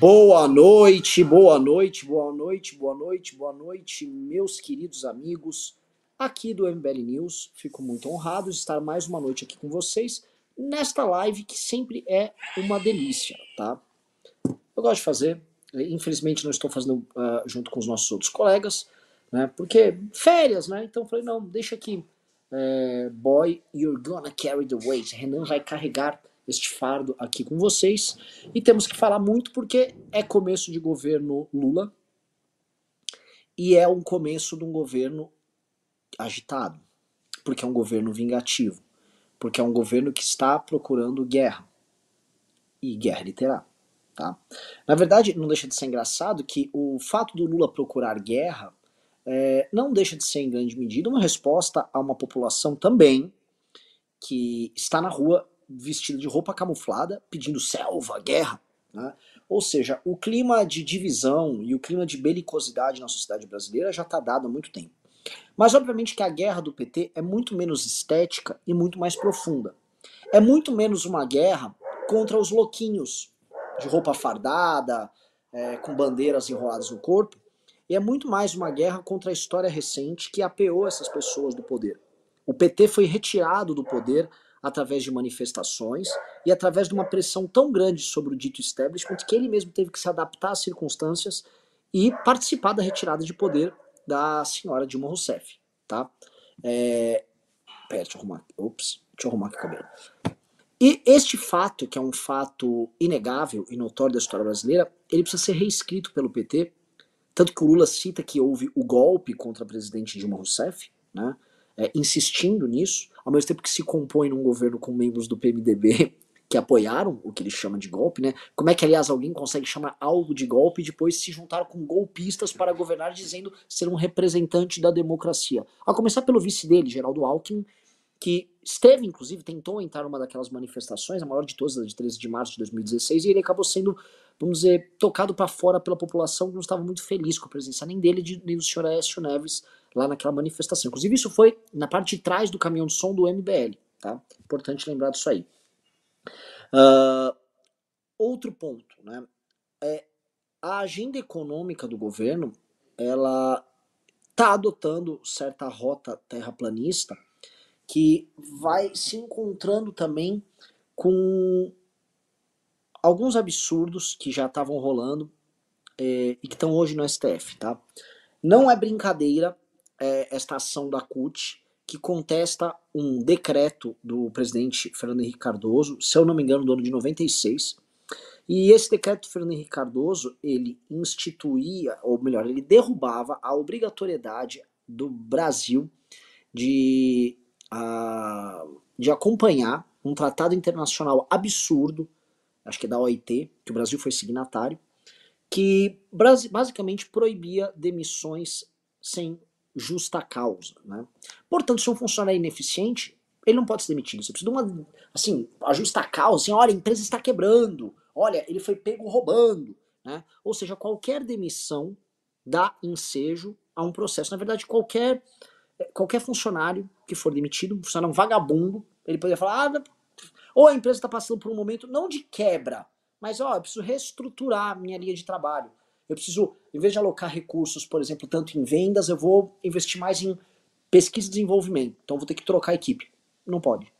Boa noite, boa noite, boa noite, boa noite, boa noite, meus queridos amigos aqui do MBL News. Fico muito honrado de estar mais uma noite aqui com vocês nesta live que sempre é uma delícia, tá? Eu gosto de fazer, infelizmente não estou fazendo uh, junto com os nossos outros colegas, né? Porque férias, né? Então falei, não, deixa aqui. É, boy, you're gonna carry the weight. Renan vai carregar este fardo aqui com vocês. E temos que falar muito porque é começo de governo Lula e é um começo de um governo agitado, porque é um governo vingativo, porque é um governo que está procurando guerra. E guerra ele terá. Tá? Na verdade, não deixa de ser engraçado que o fato do Lula procurar guerra é, não deixa de ser, em grande medida, uma resposta a uma população também que está na rua vestido de roupa camuflada, pedindo selva, guerra. Né? Ou seja, o clima de divisão e o clima de belicosidade na sociedade brasileira já está dado há muito tempo. Mas obviamente que a guerra do PT é muito menos estética e muito mais profunda. É muito menos uma guerra contra os louquinhos de roupa fardada, é, com bandeiras enroladas no corpo, e é muito mais uma guerra contra a história recente que apeou essas pessoas do poder. O PT foi retirado do poder através de manifestações e através de uma pressão tão grande sobre o dito establishment que ele mesmo teve que se adaptar às circunstâncias e participar da retirada de poder da senhora Dilma Rousseff, tá? É... Pera, deixa eu arrumar. Ops, deixa eu arrumar aqui o cabelo. E este fato, que é um fato inegável e notório da história brasileira, ele precisa ser reescrito pelo PT, tanto que o Lula cita que houve o golpe contra a presidente Dilma Rousseff, né? É, insistindo nisso, ao mesmo tempo que se compõe num governo com membros do PMDB que apoiaram o que ele chama de golpe, né? Como é que, aliás, alguém consegue chamar algo de golpe e depois se juntar com golpistas para governar dizendo ser um representante da democracia? A começar pelo vice dele, Geraldo Alckmin, que esteve, inclusive, tentou entrar numa daquelas manifestações, a maior de todas, a de 13 de março de 2016, e ele acabou sendo, vamos dizer, tocado para fora pela população que não estava muito feliz com a presença nem dele nem do senhor Aécio Neves lá naquela manifestação. Inclusive, isso foi na parte de trás do caminhão de som do MBL, tá? Importante lembrar disso aí. Uh, outro ponto, né? É, a agenda econômica do governo, ela está adotando certa rota terraplanista que vai se encontrando também com alguns absurdos que já estavam rolando é, e que estão hoje no STF, tá? Não é brincadeira é, esta ação da CUT, que contesta um decreto do presidente Fernando Henrique Cardoso, se eu não me engano, do ano de 96. E esse decreto do Fernando Henrique Cardoso, ele instituía, ou melhor, ele derrubava a obrigatoriedade do Brasil de, uh, de acompanhar um tratado internacional absurdo, acho que é da OIT, que o Brasil foi signatário, que basicamente proibia demissões sem justa causa. Né? Portanto, se um funcionário é ineficiente, ele não pode ser demitido. Você precisa de uma, assim, a justa causa, assim, olha, a empresa está quebrando, olha, ele foi pego roubando. Né? Ou seja, qualquer demissão dá ensejo a um processo. Na verdade, qualquer, qualquer funcionário que for demitido, um funcionário vagabundo, ele poderia falar, ah, ou a empresa está passando por um momento não de quebra, mas ó, eu preciso reestruturar minha linha de trabalho. Eu preciso, em vez de alocar recursos, por exemplo, tanto em vendas, eu vou investir mais em pesquisa e desenvolvimento. Então vou ter que trocar a equipe. Não pode.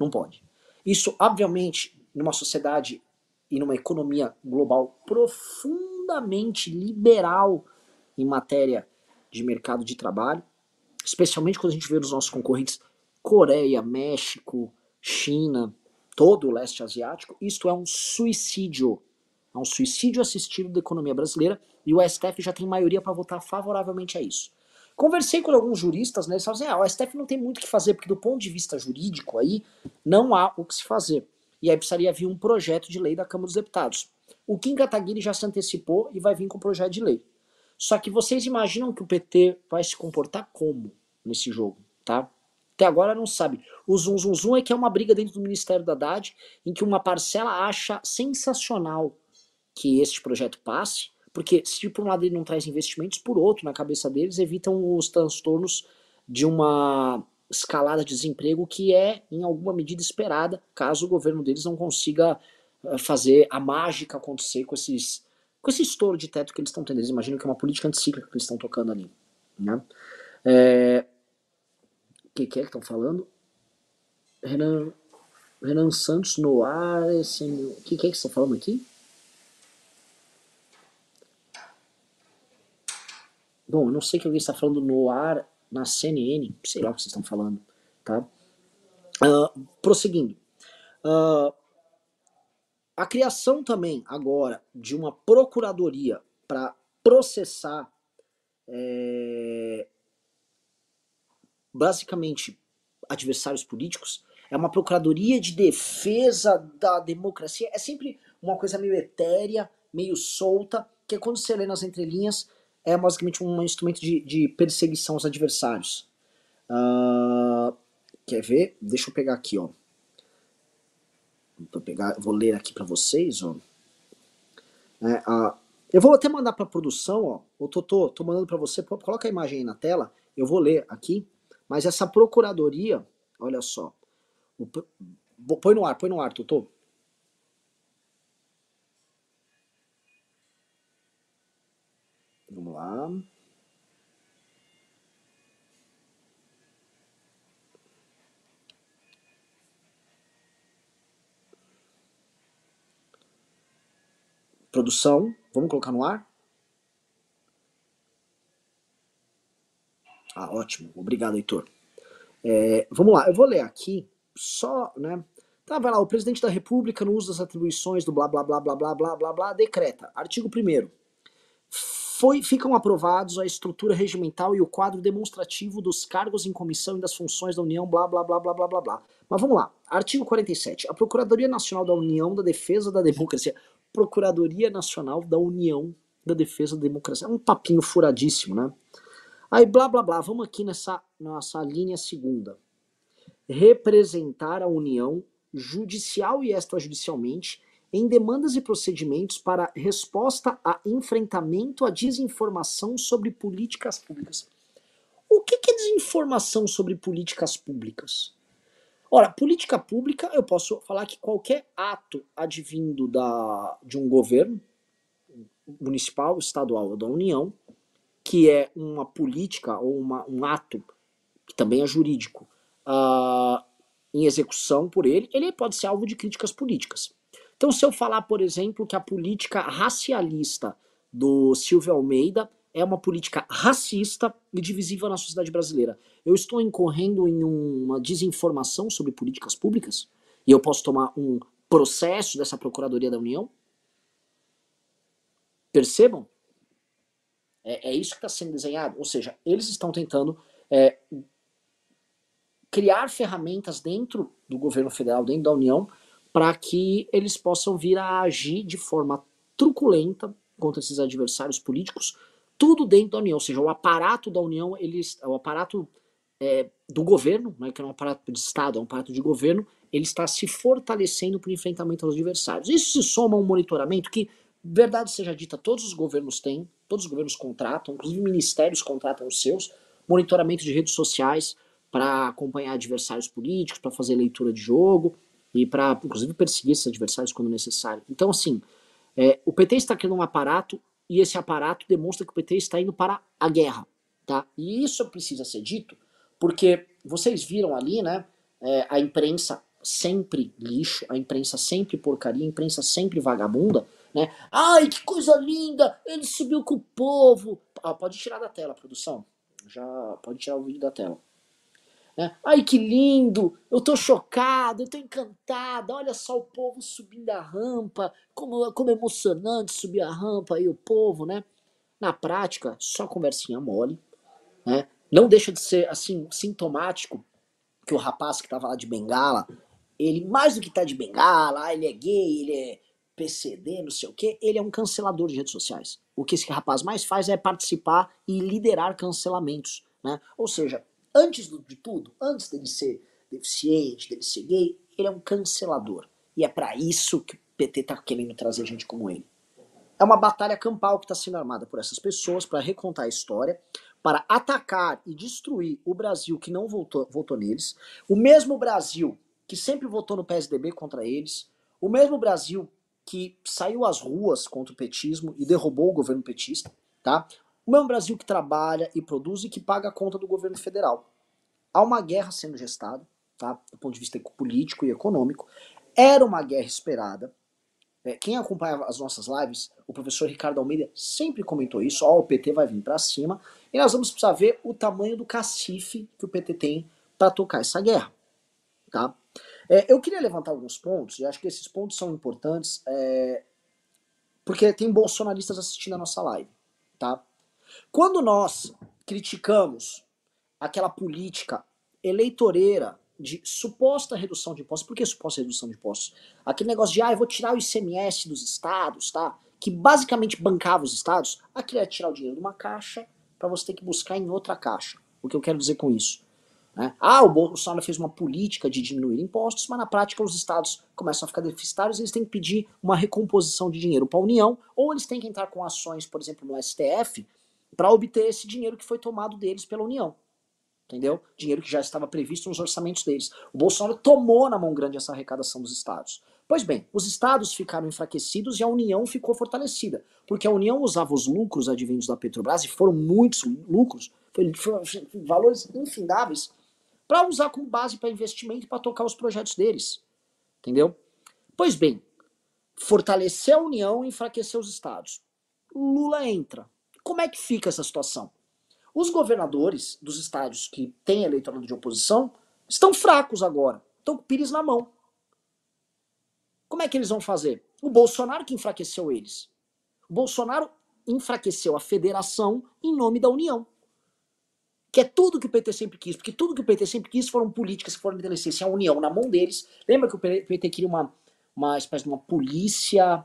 Não pode. Isso, obviamente, numa sociedade e numa economia global profundamente liberal em matéria de mercado de trabalho, especialmente quando a gente vê os nossos concorrentes Coreia, México, China, todo o leste asiático, isto é um suicídio a um suicídio assistido da economia brasileira e o STF já tem maioria para votar favoravelmente a isso. Conversei com alguns juristas, né, eles falaram assim, ah, o STF não tem muito o que fazer, porque do ponto de vista jurídico aí, não há o que se fazer. E aí precisaria vir um projeto de lei da Câmara dos Deputados. O Kim Kataguiri já se antecipou e vai vir com um projeto de lei. Só que vocês imaginam que o PT vai se comportar como nesse jogo, tá? Até agora não sabe. O zum zum zum é que é uma briga dentro do Ministério da Haddad, em que uma parcela acha sensacional que este projeto passe, porque se por um lado ele não traz investimentos, por outro, na cabeça deles, evitam os transtornos de uma escalada de desemprego que é, em alguma medida, esperada, caso o governo deles não consiga uh, fazer a mágica acontecer com esses com esse estouro de teto que eles estão tendo. Eles imaginam que é uma política anticíclica que eles estão tocando ali. Né? É... O que, que é que estão falando? Renan, Renan Santos no ar. Esse... O que, que é que estão falando aqui? Bom, eu não sei que alguém está falando no ar na CNN, sei lá o que vocês estão falando, tá? Uh, prosseguindo. Uh, a criação também, agora, de uma procuradoria para processar é, basicamente adversários políticos é uma procuradoria de defesa da democracia. É sempre uma coisa meio etérea, meio solta, que é quando você lê nas entrelinhas é basicamente um instrumento de, de perseguição aos adversários. Uh, quer ver? Deixa eu pegar aqui, ó. Vou, pegar, vou ler aqui para vocês, ó. É, eu vou até mandar para produção, ó. O Totô, tô mandando para você. Coloca a imagem aí na tela. Eu vou ler aqui. Mas essa procuradoria, olha só. O, põe no ar, põe no ar, Totô. Vamos lá. Produção, vamos colocar no ar? Ah, ótimo. Obrigado, Heitor. É, vamos lá, eu vou ler aqui só, né? Tá, vai lá, o presidente da República, no uso das atribuições do blá blá blá blá blá blá blá blá, decreta. Artigo 1 foi, ficam aprovados a estrutura regimental e o quadro demonstrativo dos cargos em comissão e das funções da União, blá, blá, blá, blá, blá, blá, blá. Mas vamos lá. Artigo 47. A Procuradoria Nacional da União da Defesa da Democracia. Procuradoria Nacional da União da Defesa da Democracia. É um papinho furadíssimo, né? Aí, blá, blá, blá. Vamos aqui nessa nossa linha segunda. Representar a União judicial e extrajudicialmente em demandas e procedimentos para resposta a enfrentamento à desinformação sobre políticas públicas. O que é desinformação sobre políticas públicas? Ora, política pública, eu posso falar que qualquer ato advindo da, de um governo, municipal, estadual ou da União, que é uma política ou uma, um ato, que também é jurídico, uh, em execução por ele, ele pode ser alvo de críticas políticas. Então, se eu falar, por exemplo, que a política racialista do Silvio Almeida é uma política racista e divisível na sociedade brasileira, eu estou incorrendo em uma desinformação sobre políticas públicas? E eu posso tomar um processo dessa Procuradoria da União? Percebam? É, é isso que está sendo desenhado. Ou seja, eles estão tentando é, criar ferramentas dentro do governo federal, dentro da União, para que eles possam vir a agir de forma truculenta contra esses adversários políticos, tudo dentro da União, ou seja, o aparato da União, eles, o aparato é, do governo, né, que não é um aparato de Estado, é um aparato de governo, ele está se fortalecendo para o enfrentamento aos adversários. Isso se soma a um monitoramento que, verdade seja dita, todos os governos têm, todos os governos contratam, inclusive ministérios contratam os seus, monitoramento de redes sociais para acompanhar adversários políticos, para fazer leitura de jogo, e para, inclusive, perseguir esses adversários quando necessário. Então, assim, é, o PT está criando um aparato e esse aparato demonstra que o PT está indo para a guerra, tá? E isso precisa ser dito porque vocês viram ali, né, é, a imprensa sempre lixo, a imprensa sempre porcaria, a imprensa sempre vagabunda, né? Ai, que coisa linda! Ele subiu com o povo. Ah, pode tirar da tela, produção. Já pode tirar o vídeo da tela. Né? Ai, que lindo! Eu tô chocado, eu tô encantada. Olha só o povo subindo a rampa, como, como é emocionante subir a rampa aí, o povo, né? Na prática, só conversinha mole, né? Não deixa de ser, assim, sintomático que o rapaz que tava lá de bengala, ele, mais do que tá de bengala, ah, ele é gay, ele é PCD, não sei o que, ele é um cancelador de redes sociais. O que esse rapaz mais faz é participar e liderar cancelamentos, né? Ou seja, antes de tudo, antes dele ser deficiente, dele ser gay, ele é um cancelador. E é para isso que o PT tá querendo trazer gente como ele. É uma batalha campal que está sendo armada por essas pessoas para recontar a história, para atacar e destruir o Brasil que não votou, votou neles, o mesmo Brasil que sempre votou no PSDB contra eles, o mesmo Brasil que saiu às ruas contra o petismo e derrubou o governo petista, tá? O mesmo Brasil que trabalha e produz e que paga a conta do governo federal. Há uma guerra sendo gestada, tá? Do ponto de vista político e econômico. Era uma guerra esperada. É, quem acompanha as nossas lives, o professor Ricardo Almeida sempre comentou isso. Ó, o PT vai vir para cima e nós vamos precisar ver o tamanho do cacife que o PT tem para tocar essa guerra, tá? É, eu queria levantar alguns pontos, e acho que esses pontos são importantes, é, porque tem bolsonaristas assistindo a nossa live, tá? Quando nós criticamos aquela política eleitoreira de suposta redução de impostos, por que suposta redução de impostos? Aquele negócio de, ah, eu vou tirar o ICMS dos estados, tá? Que basicamente bancava os estados, aquilo é tirar o dinheiro de uma caixa para você ter que buscar em outra caixa. O que eu quero dizer com isso? Né? Ah, o Bolsonaro fez uma política de diminuir impostos, mas na prática os estados começam a ficar deficitários e eles têm que pedir uma recomposição de dinheiro para a União, ou eles têm que entrar com ações, por exemplo, no STF, para obter esse dinheiro que foi tomado deles pela União. Entendeu? Dinheiro que já estava previsto nos orçamentos deles. O Bolsonaro tomou na mão grande essa arrecadação dos estados. Pois bem, os estados ficaram enfraquecidos e a União ficou fortalecida. Porque a União usava os lucros advindos da Petrobras, e foram muitos lucros, foram valores infindáveis, para usar como base para investimento para tocar os projetos deles. Entendeu? Pois bem, fortalecer a União e enfraquecer os estados. Lula entra. Como é que fica essa situação? Os governadores dos estados que têm eleitorado de oposição estão fracos agora. Estão com o Pires na mão. Como é que eles vão fazer? O Bolsonaro que enfraqueceu eles. O Bolsonaro enfraqueceu a federação em nome da União que é tudo que o PT sempre quis, porque tudo que o PT sempre quis foram políticas que foram estabelecer a união na mão deles. Lembra que o PT queria uma, uma espécie de uma polícia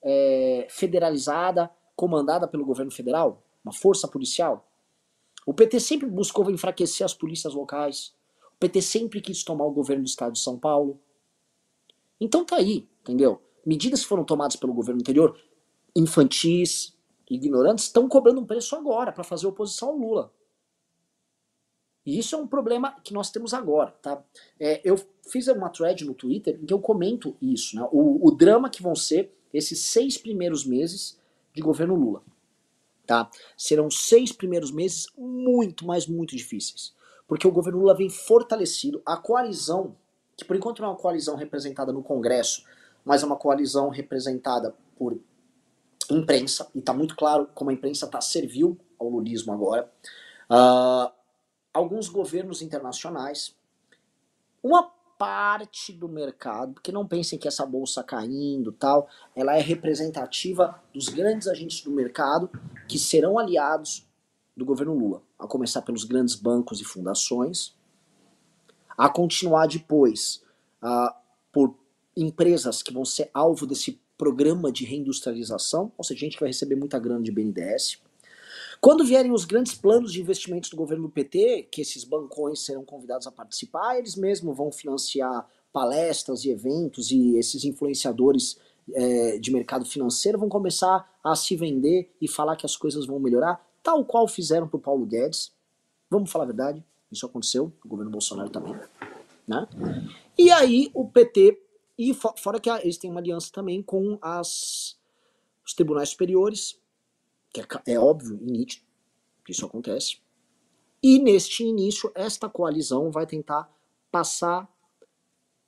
é, federalizada, comandada pelo governo federal? Uma força policial? O PT sempre buscou enfraquecer as polícias locais. O PT sempre quis tomar o governo do estado de São Paulo. Então tá aí, entendeu? Medidas que foram tomadas pelo governo anterior, infantis, ignorantes, estão cobrando um preço agora para fazer oposição ao Lula. E isso é um problema que nós temos agora, tá? É, eu fiz uma thread no Twitter em que eu comento isso, né? O, o drama que vão ser esses seis primeiros meses de governo Lula, tá? Serão seis primeiros meses muito, mas muito difíceis. Porque o governo Lula vem fortalecido, a coalizão, que por enquanto não é uma coalizão representada no Congresso, mas é uma coalizão representada por imprensa, e tá muito claro como a imprensa tá servil ao lulismo agora. Uh, alguns governos internacionais, uma parte do mercado, porque não pensem que essa bolsa caindo tal, ela é representativa dos grandes agentes do mercado que serão aliados do governo Lula, a começar pelos grandes bancos e fundações, a continuar depois uh, por empresas que vão ser alvo desse programa de reindustrialização, ou seja, gente que vai receber muita grana de BNDES, quando vierem os grandes planos de investimentos do governo do PT, que esses bancões serão convidados a participar, eles mesmos vão financiar palestras e eventos e esses influenciadores é, de mercado financeiro vão começar a se vender e falar que as coisas vão melhorar, tal qual fizeram para o Paulo Guedes. Vamos falar a verdade, isso aconteceu, o governo Bolsonaro também. Né? E aí o PT, e fora que eles têm uma aliança também com as, os tribunais superiores, que é, é óbvio e nítido que isso acontece. E neste início, esta coalizão vai tentar passar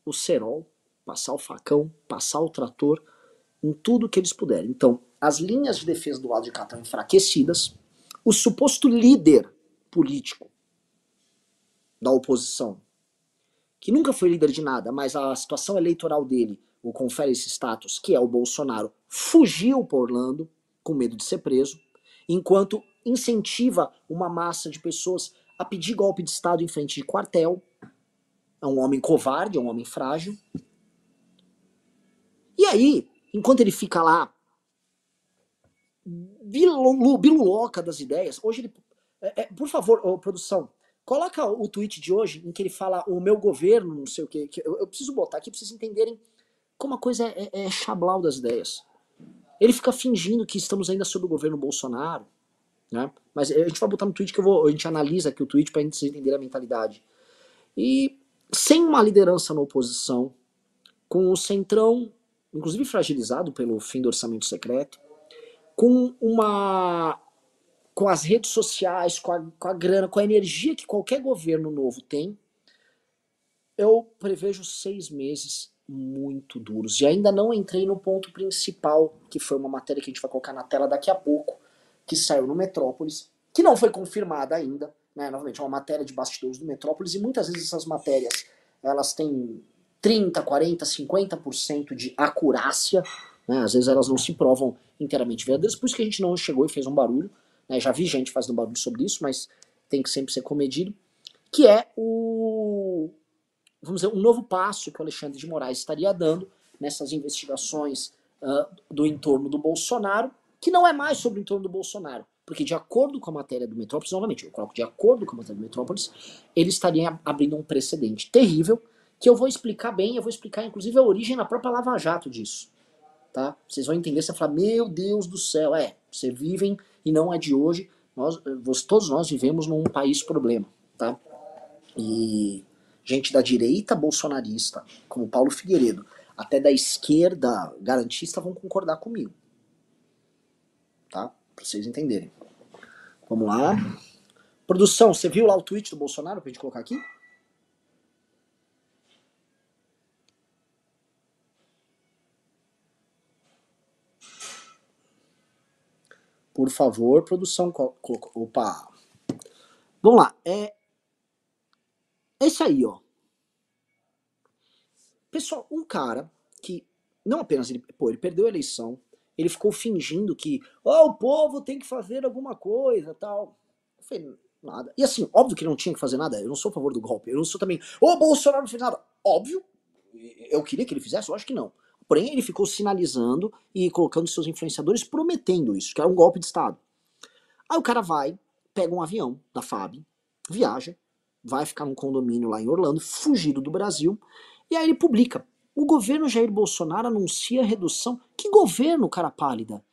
o cerol, passar o facão, passar o trator em tudo que eles puderem. Então, as linhas de defesa do lado de cá estão enfraquecidas. O suposto líder político da oposição, que nunca foi líder de nada, mas a situação eleitoral dele o confere esse status, que é o Bolsonaro, fugiu por Orlando, com medo de ser preso, enquanto incentiva uma massa de pessoas a pedir golpe de Estado em frente de quartel. É um homem covarde, é um homem frágil. E aí, enquanto ele fica lá, biluloca das ideias, hoje ele. É, é, por favor, produção, coloca o tweet de hoje em que ele fala o meu governo, não sei o quê, que eu, eu preciso botar aqui pra vocês entenderem como a coisa é, é, é chablau das ideias. Ele fica fingindo que estamos ainda sob o governo Bolsonaro. Né? Mas a gente vai botar no tweet que vou, a gente analisa aqui o tweet para gente entender a mentalidade. E sem uma liderança na oposição, com o centrão, inclusive fragilizado pelo fim do orçamento secreto, com uma com as redes sociais, com a, com a grana, com a energia que qualquer governo novo tem, eu prevejo seis meses muito duros. E ainda não entrei no ponto principal, que foi uma matéria que a gente vai colocar na tela daqui a pouco, que saiu no Metrópolis, que não foi confirmada ainda, né? Novamente, é uma matéria de bastidores do Metrópolis, e muitas vezes essas matérias, elas têm 30, 40, 50% de acurácia, né? Às vezes elas não se provam inteiramente verdadeiras, por isso que a gente não chegou e fez um barulho. Né? Já vi gente fazendo barulho sobre isso, mas tem que sempre ser comedido. Que é o, vamos dizer, um novo passo que o Alexandre de Moraes estaria dando nessas investigações uh, do entorno do Bolsonaro, que não é mais sobre o entorno do Bolsonaro. Porque, de acordo com a matéria do Metrópolis, novamente, eu coloco de acordo com a matéria do Metrópolis, ele estaria abrindo um precedente terrível, que eu vou explicar bem, eu vou explicar, inclusive, a origem na própria Lava Jato disso. Tá? Vocês vão entender, você vai falar, meu Deus do céu, é, vocês vivem e não é de hoje. Nós, todos nós vivemos num país problema, tá? E gente da direita bolsonarista, como Paulo Figueiredo, até da esquerda garantista vão concordar comigo. Tá? Pra vocês entenderem. Vamos lá. Produção, você viu lá o tweet do Bolsonaro pra gente colocar aqui? Por favor, produção. Opa! Vamos lá. É. Esse aí, ó. Pessoal, um cara que não apenas ele, pô, ele perdeu a eleição, ele ficou fingindo que, ó, oh, o povo tem que fazer alguma coisa, tal. Não fez nada. E assim, óbvio que não tinha que fazer nada. Eu não sou a favor do golpe. Eu não sou também, ô, oh, Bolsonaro não fez nada. Óbvio. Eu queria que ele fizesse, eu acho que não. Porém, ele ficou sinalizando e colocando seus influenciadores prometendo isso, que era um golpe de Estado. Aí o cara vai, pega um avião da FAB, viaja, vai ficar num condomínio lá em Orlando, fugido do Brasil, e aí ele publica. O governo Jair Bolsonaro anuncia redução. Que governo, cara pálida?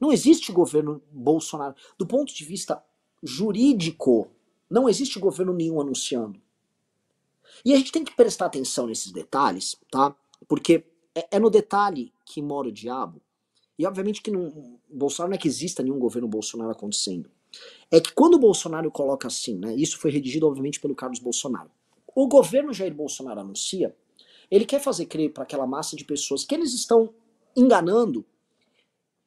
Não existe governo Bolsonaro. Do ponto de vista jurídico, não existe governo nenhum anunciando. E a gente tem que prestar atenção nesses detalhes, tá? Porque é, é no detalhe que mora o diabo. E obviamente que não, Bolsonaro não é que exista nenhum governo Bolsonaro acontecendo. É que quando o Bolsonaro coloca assim, né, isso foi redigido obviamente pelo Carlos Bolsonaro. O governo Jair Bolsonaro anuncia, ele quer fazer crer para aquela massa de pessoas que eles estão enganando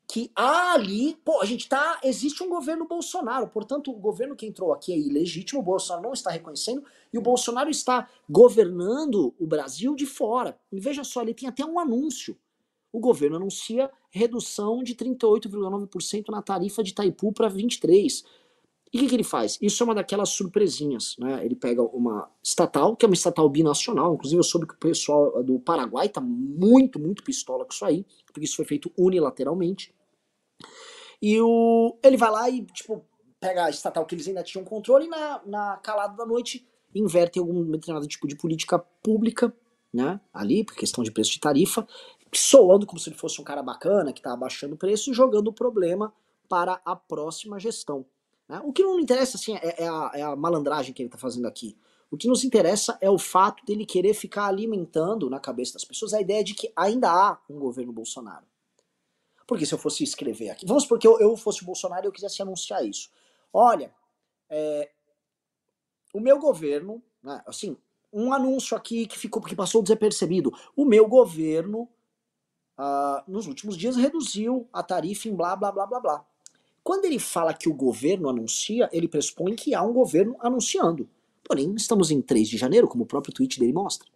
que ah, ali, pô, a gente tá, existe um governo Bolsonaro, portanto, o governo que entrou aqui é ilegítimo, o Bolsonaro não está reconhecendo, e o Bolsonaro está governando o Brasil de fora. E veja só, ele tem até um anúncio. O governo anuncia redução de 38,9% na tarifa de Itaipu para 23. E o que, que, ele faz? Isso é uma daquelas surpresinhas, né? Ele pega uma estatal, que é uma estatal binacional, inclusive eu soube que o pessoal do Paraguai tá muito, muito pistola com isso aí, porque isso foi feito unilateralmente. E o, ele vai lá e, tipo, pega a estatal que eles ainda tinham controle e na, na calada da noite inverte algum determinado tipo de política pública, né, ali, por questão de preço de tarifa, soando como se ele fosse um cara bacana, que tá abaixando o preço e jogando o problema para a próxima gestão. Né? O que não interessa, assim, é, é, a, é a malandragem que ele tá fazendo aqui. O que nos interessa é o fato dele querer ficar alimentando na cabeça das pessoas a ideia de que ainda há um governo Bolsonaro. Porque se eu fosse escrever aqui, vamos porque eu, eu fosse Bolsonaro e eu quisesse anunciar isso. Olha, é, o meu governo, né, assim, um anúncio aqui que ficou que passou desapercebido. O meu governo, uh, nos últimos dias, reduziu a tarifa em blá blá blá blá blá. Quando ele fala que o governo anuncia, ele pressupõe que há um governo anunciando. Porém, estamos em 3 de janeiro, como o próprio tweet dele mostra.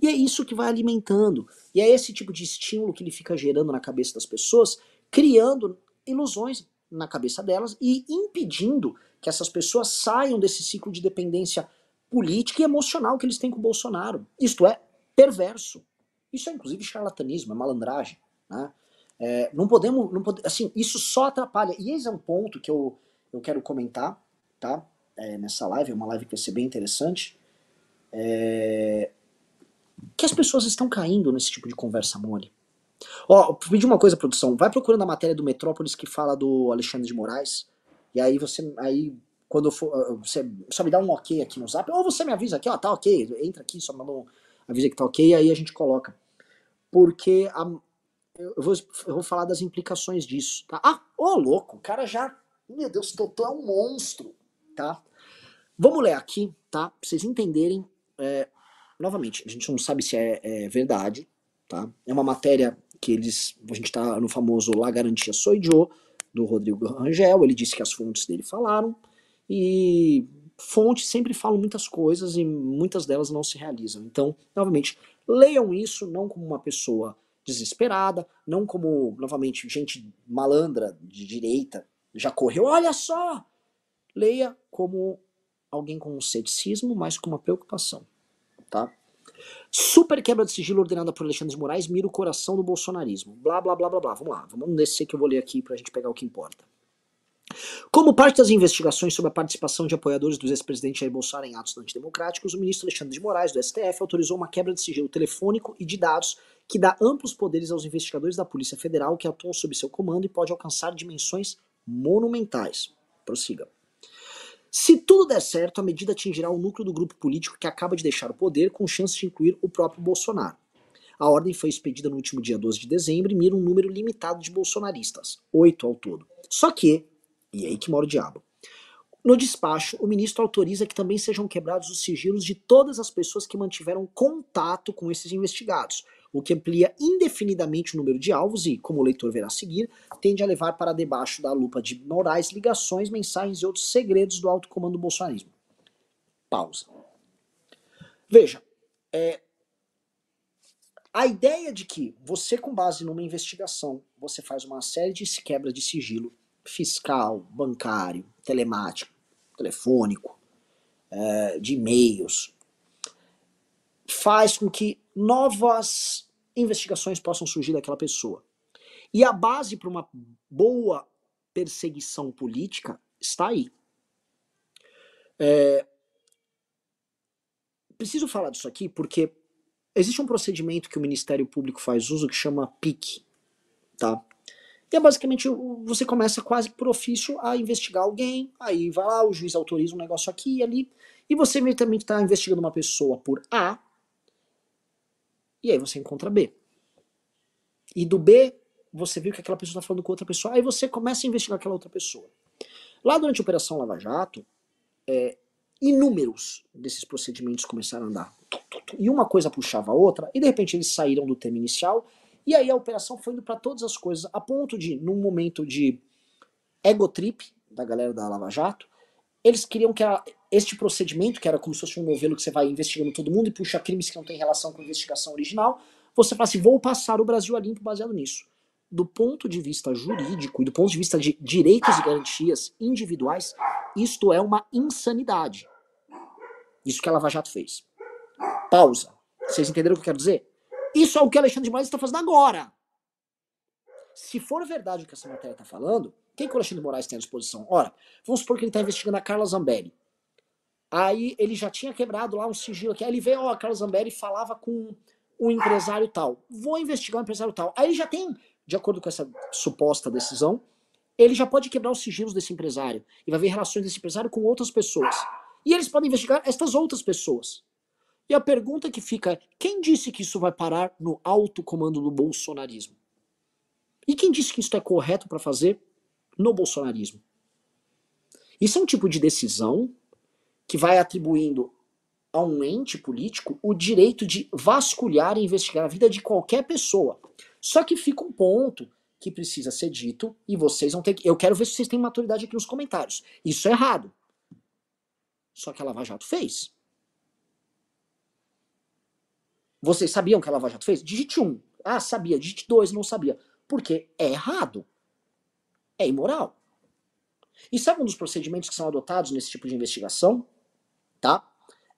E é isso que vai alimentando. E é esse tipo de estímulo que ele fica gerando na cabeça das pessoas, criando ilusões na cabeça delas e impedindo que essas pessoas saiam desse ciclo de dependência política e emocional que eles têm com o Bolsonaro. Isto é perverso. Isso é inclusive charlatanismo, é malandragem. Né? É, não podemos, não pode, assim, isso só atrapalha. E esse é um ponto que eu, eu quero comentar, tá? É, nessa live, é uma live que vai ser bem interessante. É, que as pessoas estão caindo nesse tipo de conversa mole. Ó, pedi uma coisa, produção. Vai procurando a matéria do Metrópolis que fala do Alexandre de Moraes. E aí você, aí quando for, ah, você só me dá um ok aqui no zap, ou você me avisa aqui, ó, tá ok, entra aqui, só manda um, avisa que tá ok, aí a gente coloca. Porque a, eu, vou, eu vou falar das implicações disso, tá? Ah, ô louco, o cara já, meu Deus, Totó é um monstro, tá? Vamos ler aqui, tá? Pra vocês entenderem, é, novamente, a gente não sabe se é, é verdade, tá? É uma matéria que eles, a gente tá no famoso La Garantia Joe, do Rodrigo Rangel, ele disse que as fontes dele falaram, e fontes sempre falam muitas coisas e muitas delas não se realizam. Então, novamente, leiam isso não como uma pessoa desesperada, não como, novamente, gente malandra de direita já correu, olha só! Leia como alguém com um ceticismo, mas com uma preocupação, tá? Super quebra de sigilo ordenada por Alexandre de Moraes mira o coração do bolsonarismo. Blá, blá, blá, blá, blá. Vamos lá, vamos descer que eu vou ler aqui pra gente pegar o que importa. Como parte das investigações sobre a participação de apoiadores do ex-presidente Jair Bolsonaro em atos antidemocráticos, o ministro Alexandre de Moraes, do STF, autorizou uma quebra de sigilo telefônico e de dados que dá amplos poderes aos investigadores da Polícia Federal que atuam sob seu comando e pode alcançar dimensões monumentais. Prossiga. Se tudo der certo, a medida atingirá o núcleo do grupo político que acaba de deixar o poder, com chance de incluir o próprio Bolsonaro. A ordem foi expedida no último dia 12 de dezembro e mira um número limitado de bolsonaristas, oito ao todo. Só que, e é aí que mora o diabo, no despacho, o ministro autoriza que também sejam quebrados os sigilos de todas as pessoas que mantiveram contato com esses investigados, o que amplia indefinidamente o número de alvos e, como o leitor verá a seguir, tende a levar para debaixo da lupa de Moraes ligações, mensagens e outros segredos do alto comando do bolsonarismo. Pausa. Veja, é, a ideia de que você, com base numa investigação, você faz uma série de quebras de sigilo fiscal, bancário, telemático, telefônico, é, de e-mails, faz com que novas investigações possam surgir daquela pessoa. E a base para uma boa perseguição política está aí. É, preciso falar disso aqui porque existe um procedimento que o Ministério Público faz uso que chama PIC, tá? É basicamente você começa quase por ofício a investigar alguém, aí vai lá, o juiz autoriza um negócio aqui e ali, e você também está investigando uma pessoa por A, e aí você encontra B. E do B, você viu que aquela pessoa está falando com outra pessoa, aí você começa a investigar aquela outra pessoa. Lá durante a Operação Lava Jato, é, inúmeros desses procedimentos começaram a andar. E uma coisa puxava a outra, e de repente eles saíram do tema inicial, e aí a operação foi indo para todas as coisas, a ponto de, num momento de ego trip da galera da Lava Jato, eles queriam que a, este procedimento, que era como se fosse um novelo que você vai investigando todo mundo e puxa crimes que não tem relação com a investigação original, você fala assim, vou passar o Brasil a limpo baseado nisso. Do ponto de vista jurídico e do ponto de vista de direitos e garantias individuais, isto é uma insanidade. Isso que a Lava Jato fez. Pausa. Vocês entenderam o que eu quero dizer? Isso é o que Alexandre de Moraes está fazendo agora. Se for verdade o que essa matéria está falando, quem que o Alexandre de Moraes tem à disposição? Ora, vamos supor que ele está investigando a Carla Zambelli. Aí ele já tinha quebrado lá um sigilo aqui. Aí ele vê, ó, a Carla Zambelli falava com um empresário tal. Vou investigar o um empresário tal. Aí ele já tem, de acordo com essa suposta decisão, ele já pode quebrar os sigilos desse empresário. E vai ver relações desse empresário com outras pessoas. E eles podem investigar estas outras pessoas. E a pergunta que fica é: quem disse que isso vai parar no alto comando do bolsonarismo? E quem disse que isso é correto para fazer no bolsonarismo? Isso é um tipo de decisão que vai atribuindo a um ente político o direito de vasculhar e investigar a vida de qualquer pessoa. Só que fica um ponto que precisa ser dito e vocês vão ter que. Eu quero ver se vocês têm maturidade aqui nos comentários. Isso é errado. Só que a Lava Jato fez. Vocês sabiam que a Lava Jato fez? Digite 1. Um. Ah, sabia. Digite 2, não sabia. Porque é errado. É imoral. E sabe um dos procedimentos que são adotados nesse tipo de investigação? Tá?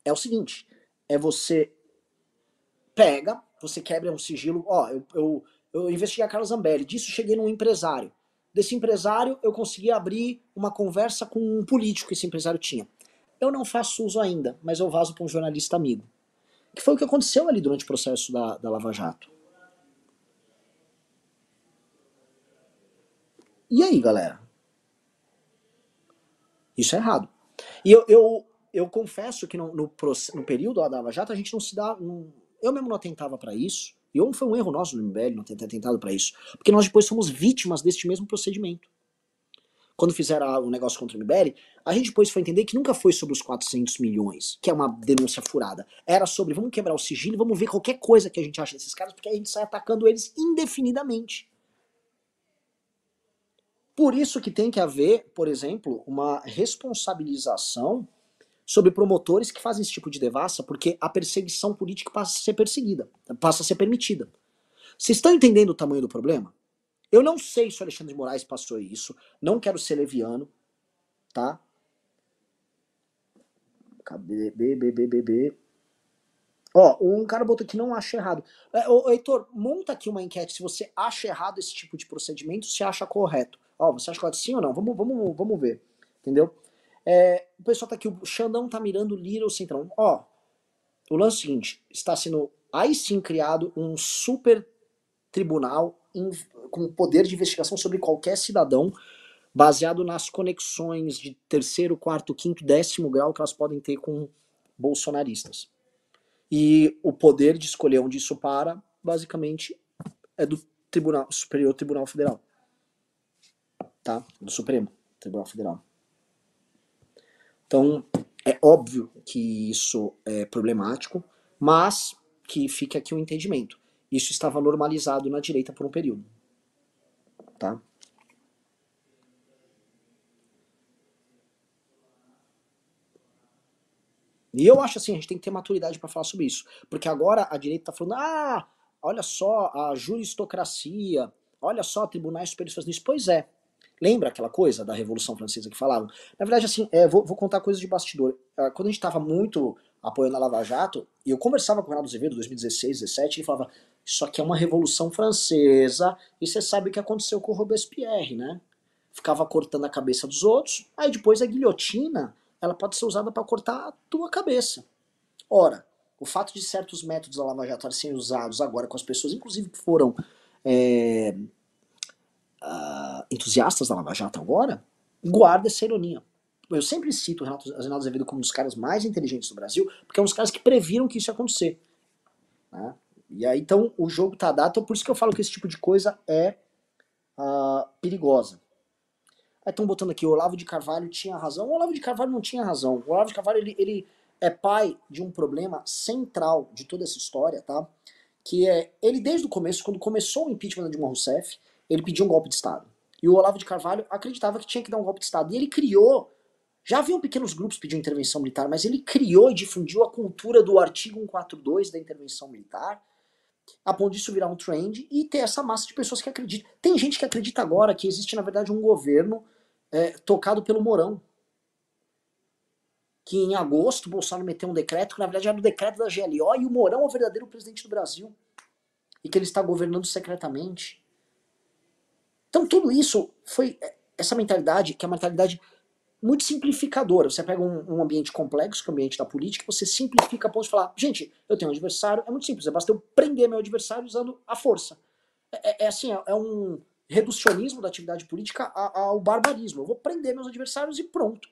É o seguinte: é você pega, você quebra um sigilo. Ó, eu, eu, eu investiguei a Carlos Zambelli, disso cheguei num empresário. Desse empresário eu consegui abrir uma conversa com um político que esse empresário tinha. Eu não faço uso ainda, mas eu vazo para um jornalista amigo que foi o que aconteceu ali durante o processo da, da Lava Jato. E aí, galera? Isso é errado. E eu, eu, eu confesso que no, no, no período da Lava Jato a gente não se dá. Eu mesmo não atentava para isso. E foi um erro nosso no MBL não ter atentado para isso. Porque nós depois somos vítimas deste mesmo procedimento. Quando fizeram o um negócio contra o MBL, a gente depois foi entender que nunca foi sobre os 400 milhões, que é uma denúncia furada. Era sobre vamos quebrar o sigilo vamos ver qualquer coisa que a gente acha desses caras, porque a gente sai atacando eles indefinidamente. Por isso que tem que haver, por exemplo, uma responsabilização sobre promotores que fazem esse tipo de devassa, porque a perseguição política passa a ser perseguida, passa a ser permitida. Vocês estão entendendo o tamanho do problema? Eu não sei se o Alexandre de Moraes passou isso, não quero ser leviano, tá? B. Ó, um cara botou que não acha errado. É, ô, Heitor, monta aqui uma enquete se você acha errado esse tipo de procedimento, se acha correto. Ó, você acha correto sim ou não? Vamos, vamos, vamos ver. Entendeu? É, o pessoal tá aqui, o Xandão tá mirando ou Centrão. Ó, o lance é o seguinte, está sendo aí sim criado um super tribunal com poder de investigação sobre qualquer cidadão, baseado nas conexões de terceiro, quarto, quinto, décimo grau que elas podem ter com bolsonaristas. E o poder de escolher onde isso para, basicamente, é do Tribunal Superior Tribunal Federal. Tá? Do Supremo Tribunal Federal. Então, é óbvio que isso é problemático, mas que fique aqui o um entendimento. Isso estava normalizado na direita por um período. Tá? E eu acho assim, a gente tem que ter maturidade para falar sobre isso. Porque agora a direita está falando, ah, olha só a juristocracia, olha só tribunais superiores fazendo isso. Pois é, Lembra aquela coisa da Revolução Francesa que falavam? Na verdade, assim, é, vou, vou, contar coisas de bastidor. Ah, quando a gente estava muito apoiando a Lava Jato, e eu conversava com o Renato Azevedo, 2016, 2017, ele falava, isso aqui é uma Revolução Francesa, e você sabe o que aconteceu com o Robespierre, né? Ficava cortando a cabeça dos outros, aí depois a guilhotina, ela pode ser usada para cortar a tua cabeça. Ora, o fato de certos métodos da Lava Jato serem usados agora com as pessoas, inclusive que foram é, uh, entusiastas da Lava Jato agora, guarda essa ironia. Eu sempre cito o Renato, Renato Azevedo como um dos caras mais inteligentes do Brasil, porque é um dos caras que previram que isso ia acontecer. Né? E aí, então, o jogo tá dado, então por isso que eu falo que esse tipo de coisa é uh, perigosa. Aí estão botando aqui, o Olavo de Carvalho tinha razão. O Olavo de Carvalho não tinha razão. O Olavo de Carvalho, ele, ele é pai de um problema central de toda essa história, tá? Que é, ele desde o começo, quando começou o impeachment de Dilma Rousseff, ele pediu um golpe de Estado. E o Olavo de Carvalho acreditava que tinha que dar um golpe de Estado. E ele criou, já haviam pequenos grupos pedindo intervenção militar, mas ele criou e difundiu a cultura do artigo 142 da intervenção militar, a ponto disso virar um trend e ter essa massa de pessoas que acreditam. Tem gente que acredita agora que existe, na verdade, um governo é, tocado pelo Morão. Que em agosto Bolsonaro meteu um decreto, que na verdade era o decreto da GLO, e o Morão é o verdadeiro presidente do Brasil. E que ele está governando secretamente. Então tudo isso foi é, essa mentalidade, que é uma mentalidade muito simplificadora. Você pega um, um, ambiente complexo, que é o ambiente da política, você simplifica a ponto de falar, gente, eu tenho um adversário, é muito simples, é basta eu prender meu adversário usando a força. É, é, é assim, é, é, um reducionismo da atividade política ao barbarismo. Eu vou prender meus adversários e pronto.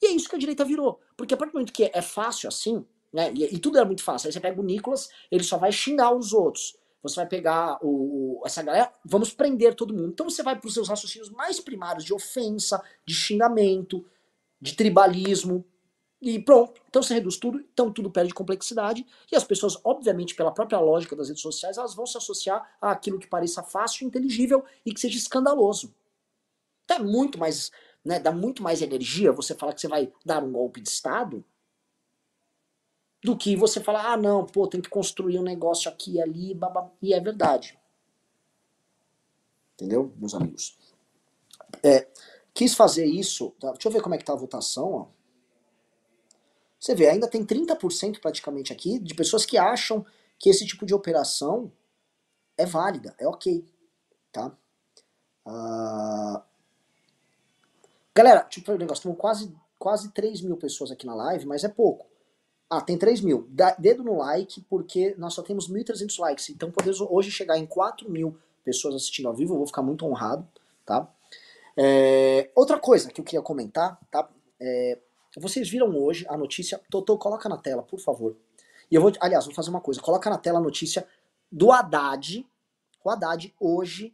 E é isso que a direita virou. Porque a partir do momento que é fácil assim, né, e, e tudo era muito fácil, aí você pega o Nicolas, ele só vai xingar os outros você vai pegar o, essa galera, vamos prender todo mundo. Então você vai para os seus raciocínios mais primários de ofensa, de xingamento, de tribalismo, e pronto. Então você reduz tudo, então tudo perde complexidade, e as pessoas, obviamente, pela própria lógica das redes sociais, elas vão se associar àquilo que pareça fácil, inteligível e que seja escandaloso. Então é muito mais, né, dá muito mais energia você falar que você vai dar um golpe de Estado do que você falar, ah, não, pô, tem que construir um negócio aqui e ali, babá. e é verdade. Entendeu, meus amigos? É, quis fazer isso, tá? deixa eu ver como é que tá a votação, ó. Você vê, ainda tem 30% praticamente aqui de pessoas que acham que esse tipo de operação é válida, é ok, tá? Uh... Galera, tipo, o negócio, temos quase, quase 3 mil pessoas aqui na live, mas é pouco. Ah, tem 3 mil. dedo no like, porque nós só temos 1.300 likes. Então podemos hoje chegar em 4 mil pessoas assistindo ao vivo. Eu vou ficar muito honrado, tá? É, outra coisa que eu queria comentar, tá? É, vocês viram hoje a notícia. Totô, coloca na tela, por favor. E eu vou, aliás, vou fazer uma coisa. Coloca na tela a notícia do Haddad. O Haddad hoje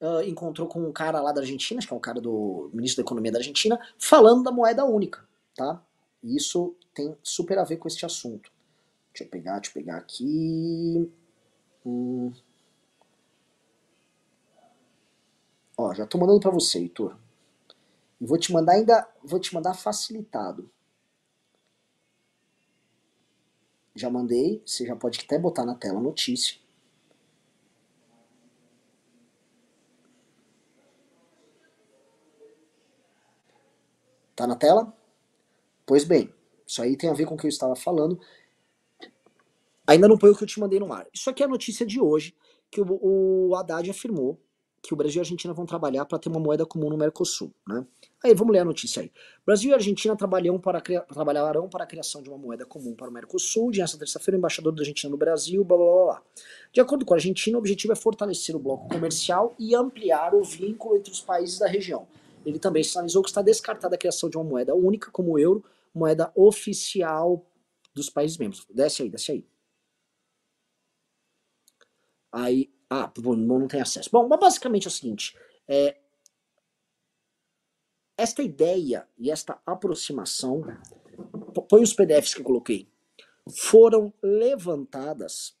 uh, encontrou com um cara lá da Argentina, que é um cara do ministro da Economia da Argentina, falando da moeda única, tá? E isso tem super a ver com este assunto. Deixa eu pegar, deixa eu pegar aqui. Hum. Ó, já tô mandando para você, Heitor. E vou te mandar ainda, vou te mandar facilitado. Já mandei, você já pode até botar na tela a notícia. Tá na tela? Pois bem, isso aí tem a ver com o que eu estava falando. Ainda não põe o que eu te mandei no ar. Isso aqui é a notícia de hoje, que o, o Haddad afirmou que o Brasil e a Argentina vão trabalhar para ter uma moeda comum no Mercosul. Né? Aí, vamos ler a notícia aí. Brasil e Argentina trabalharão para, trabalharão para a criação de uma moeda comum para o Mercosul. De essa terça-feira, o embaixador da Argentina no Brasil, blá, blá, blá, blá. De acordo com a Argentina, o objetivo é fortalecer o bloco comercial e ampliar o vínculo entre os países da região. Ele também sinalizou que está descartada a criação de uma moeda única como o euro, moeda oficial dos países membros. Desce aí, desce aí. Aí, ah, bom, não tem acesso. Bom, mas basicamente é o seguinte, é, esta ideia e esta aproximação, põe os PDFs que eu coloquei, foram levantadas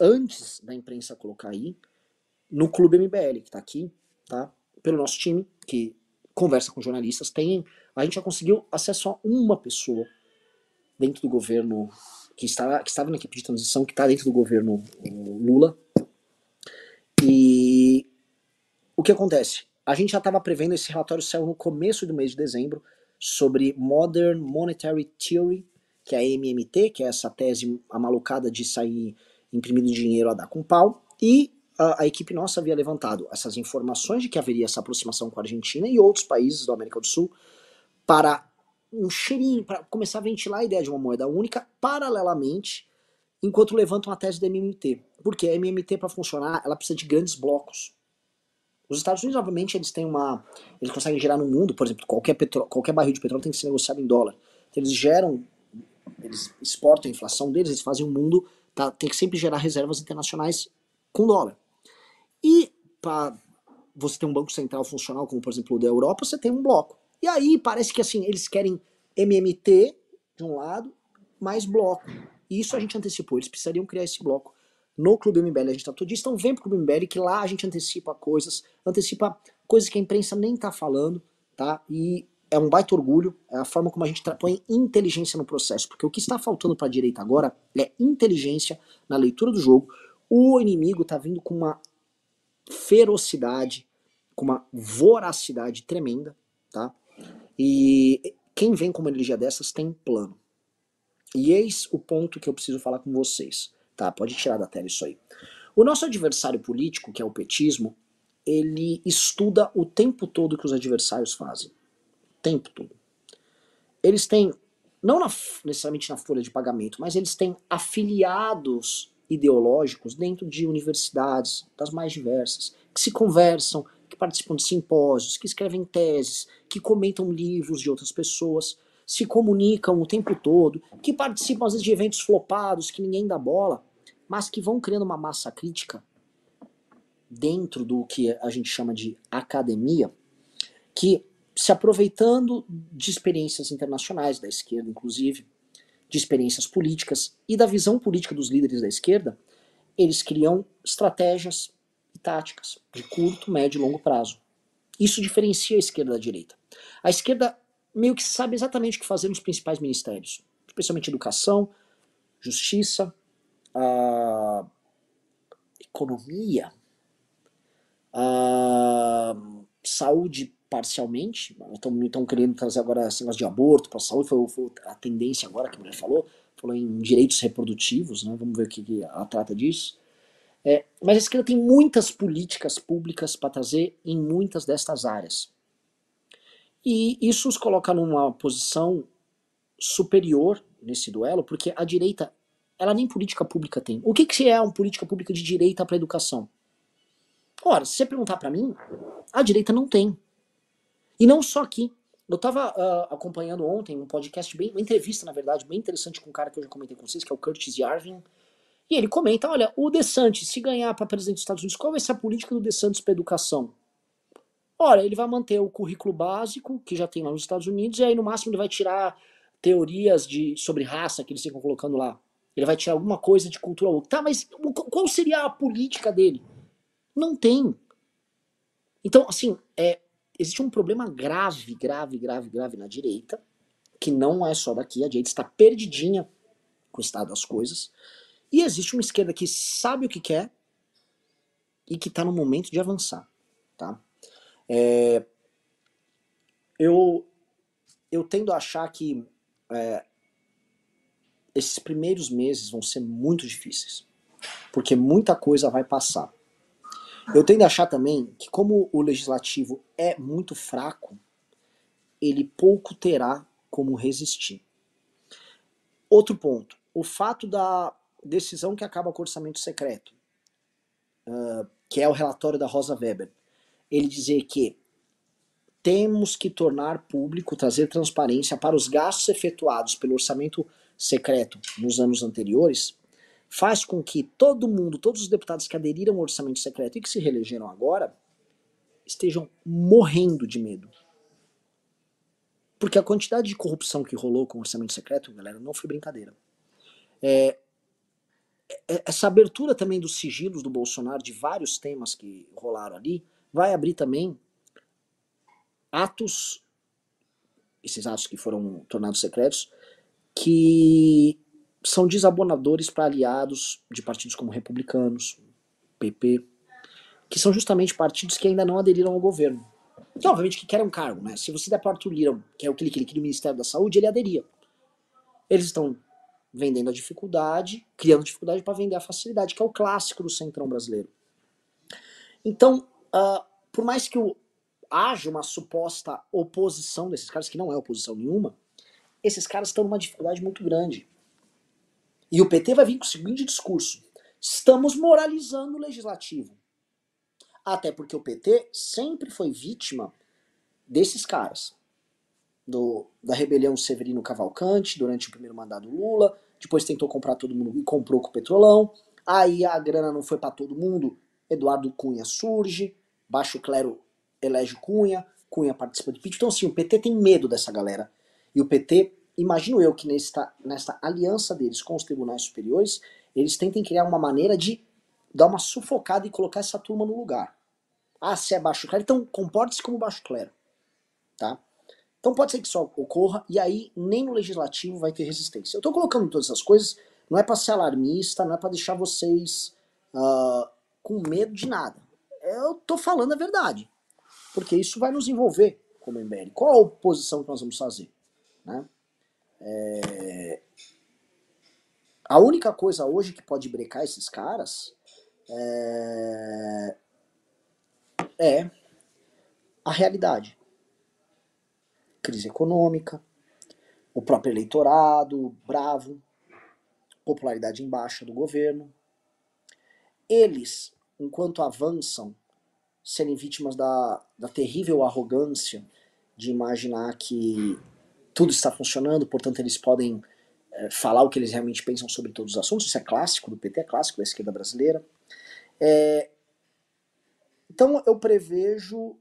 antes da imprensa colocar aí, no Clube MBL, que está aqui, tá? Pelo nosso time, que conversa com jornalistas, tem, a gente já conseguiu acesso a uma pessoa dentro do governo que, está, que estava na equipe de transição, que está dentro do governo Lula. E o que acontece? A gente já estava prevendo, esse relatório saiu no começo do mês de dezembro, sobre Modern Monetary Theory, que é a MMT, que é essa tese amalucada de sair imprimindo dinheiro a dar com pau, e a, a, equipe nossa havia levantado essas informações de que haveria essa aproximação com a Argentina e outros países da América do Sul para um cheirinho, para começar a ventilar a ideia de uma moeda única paralelamente, enquanto levantam a tese da MMT. Porque a MMT, para funcionar, ela precisa de grandes blocos. Os Estados Unidos, obviamente, eles têm uma. Eles conseguem gerar no mundo, por exemplo, qualquer, petro, qualquer barril de petróleo tem que ser negociado em dólar. Então, eles geram, eles exportam a inflação deles, eles fazem o mundo, tá, tem que sempre gerar reservas internacionais com dólar. E para você ter um banco central funcional, como por exemplo o da Europa, você tem um bloco. E aí parece que assim, eles querem MMT de um lado, mais bloco. E isso a gente antecipou, eles precisariam criar esse bloco no Clube MBL. A gente tá todo dia, então vem pro Clube MBL que lá a gente antecipa coisas, antecipa coisas que a imprensa nem tá falando, tá? E é um baita orgulho, é a forma como a gente põe inteligência no processo, porque o que está faltando para a direita agora é inteligência na leitura do jogo. O inimigo tá vindo com uma ferocidade, com uma voracidade tremenda, tá? E quem vem com uma energia dessas tem plano. E eis o ponto que eu preciso falar com vocês, tá? Pode tirar da tela isso aí. O nosso adversário político, que é o petismo, ele estuda o tempo todo que os adversários fazem. O tempo todo. Eles têm, não na, necessariamente na folha de pagamento, mas eles têm afiliados ideológicos dentro de universidades das mais diversas, que se conversam, que participam de simpósios, que escrevem teses, que comentam livros de outras pessoas, se comunicam o tempo todo, que participam às vezes de eventos flopados que ninguém dá bola, mas que vão criando uma massa crítica dentro do que a gente chama de academia, que se aproveitando de experiências internacionais da esquerda, inclusive, de experiências políticas e da visão política dos líderes da esquerda, eles criam estratégias e táticas de curto, médio e longo prazo. Isso diferencia a esquerda da direita. A esquerda meio que sabe exatamente o que fazer nos principais ministérios, especialmente educação, justiça, a economia, a saúde parcialmente, estão querendo trazer agora negócio de aborto para a saúde, foi, foi, a tendência agora que a mulher falou, falou em direitos reprodutivos, né? vamos ver o que, que ela trata disso. É, mas a esquerda tem muitas políticas públicas para trazer em muitas destas áreas. E isso os coloca numa posição superior nesse duelo, porque a direita, ela nem política pública tem. O que, que é uma política pública de direita para educação? Ora, se você perguntar para mim, a direita não tem. E não só aqui. Eu estava uh, acompanhando ontem um podcast, bem, uma entrevista, na verdade, bem interessante com um cara que eu já comentei com vocês, que é o Curtis Yarvin. E ele comenta: olha, o DeSantis, se ganhar para presidente dos Estados Unidos, qual vai ser a política do DeSantis para educação? Ora, ele vai manter o currículo básico, que já tem lá nos Estados Unidos, e aí no máximo ele vai tirar teorias de, sobre raça que eles ficam colocando lá. Ele vai tirar alguma coisa de cultura. Tá, mas qual seria a política dele? Não tem. Então, assim, é, existe um problema grave, grave, grave, grave na direita, que não é só daqui, a direita está perdidinha com o estado das coisas, e existe uma esquerda que sabe o que quer e que está no momento de avançar, tá? É, eu, eu tendo a achar que é, esses primeiros meses vão ser muito difíceis, porque muita coisa vai passar. Eu tendo a achar também que, como o legislativo é muito fraco, ele pouco terá como resistir. Outro ponto: o fato da decisão que acaba com o orçamento secreto, uh, que é o relatório da Rosa Weber, ele dizer que temos que tornar público, trazer transparência para os gastos efetuados pelo orçamento secreto nos anos anteriores, faz com que todo mundo, todos os deputados que aderiram ao orçamento secreto e que se reelegeram agora, estejam morrendo de medo. Porque a quantidade de corrupção que rolou com o orçamento secreto, galera, não foi brincadeira. É, é, essa abertura também dos sigilos do Bolsonaro, de vários temas que rolaram ali, vai abrir também atos, esses atos que foram tornados secretos, que são desabonadores para aliados de partidos como republicanos, PP, que são justamente partidos que ainda não aderiram ao governo. Que obviamente que querem um cargo, né? Se você der para Arthur Lira, que é o que ele queria do Ministério da Saúde, ele aderia. Eles estão vendendo a dificuldade, criando dificuldade para vender a facilidade, que é o clássico do centrão brasileiro. Então, uh, por mais que o, haja uma suposta oposição desses caras, que não é oposição nenhuma, esses caras estão numa dificuldade muito grande. E o PT vai vir com o seguinte discurso: estamos moralizando o legislativo. Até porque o PT sempre foi vítima desses caras. Do, da rebelião Severino Cavalcante durante o primeiro mandato Lula, depois tentou comprar todo mundo e comprou com o Petrolão. Aí a grana não foi para todo mundo, Eduardo Cunha surge, Baixo Clero elege Cunha, Cunha participa do impeachment. Então, assim, o PT tem medo dessa galera. E o PT imagino eu que nesta, nesta aliança deles com os tribunais superiores, eles tentem criar uma maneira de dar uma sufocada e colocar essa turma no lugar. Ah, se é baixo clero, então comporte-se como baixo clero. Tá? Então pode ser que isso ocorra, e aí nem no legislativo vai ter resistência. Eu estou colocando todas essas coisas, não é para ser alarmista, não é para deixar vocês uh, com medo de nada. Eu estou falando a verdade. Porque isso vai nos envolver como MBL. Qual a oposição que nós vamos fazer? Né? É... A única coisa hoje que pode brecar esses caras é, é a realidade. Crise econômica, o próprio eleitorado bravo, popularidade em baixa do governo. Eles, enquanto avançam, serem vítimas da, da terrível arrogância de imaginar que tudo está funcionando, portanto eles podem é, falar o que eles realmente pensam sobre todos os assuntos. Isso é clássico do PT, é clássico da esquerda brasileira. É, então eu prevejo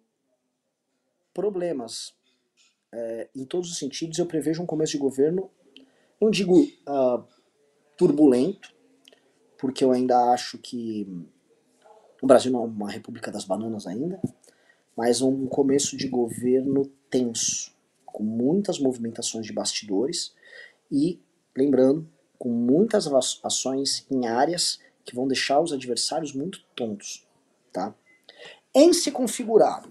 problemas é, em todos os sentidos. Eu prevejo um começo de governo, não digo uh, turbulento, porque eu ainda acho que o Brasil não é uma república das bananas ainda, mas um começo de governo tenso com muitas movimentações de bastidores e, lembrando, com muitas ações em áreas que vão deixar os adversários muito tontos. Tá? Em se configurar,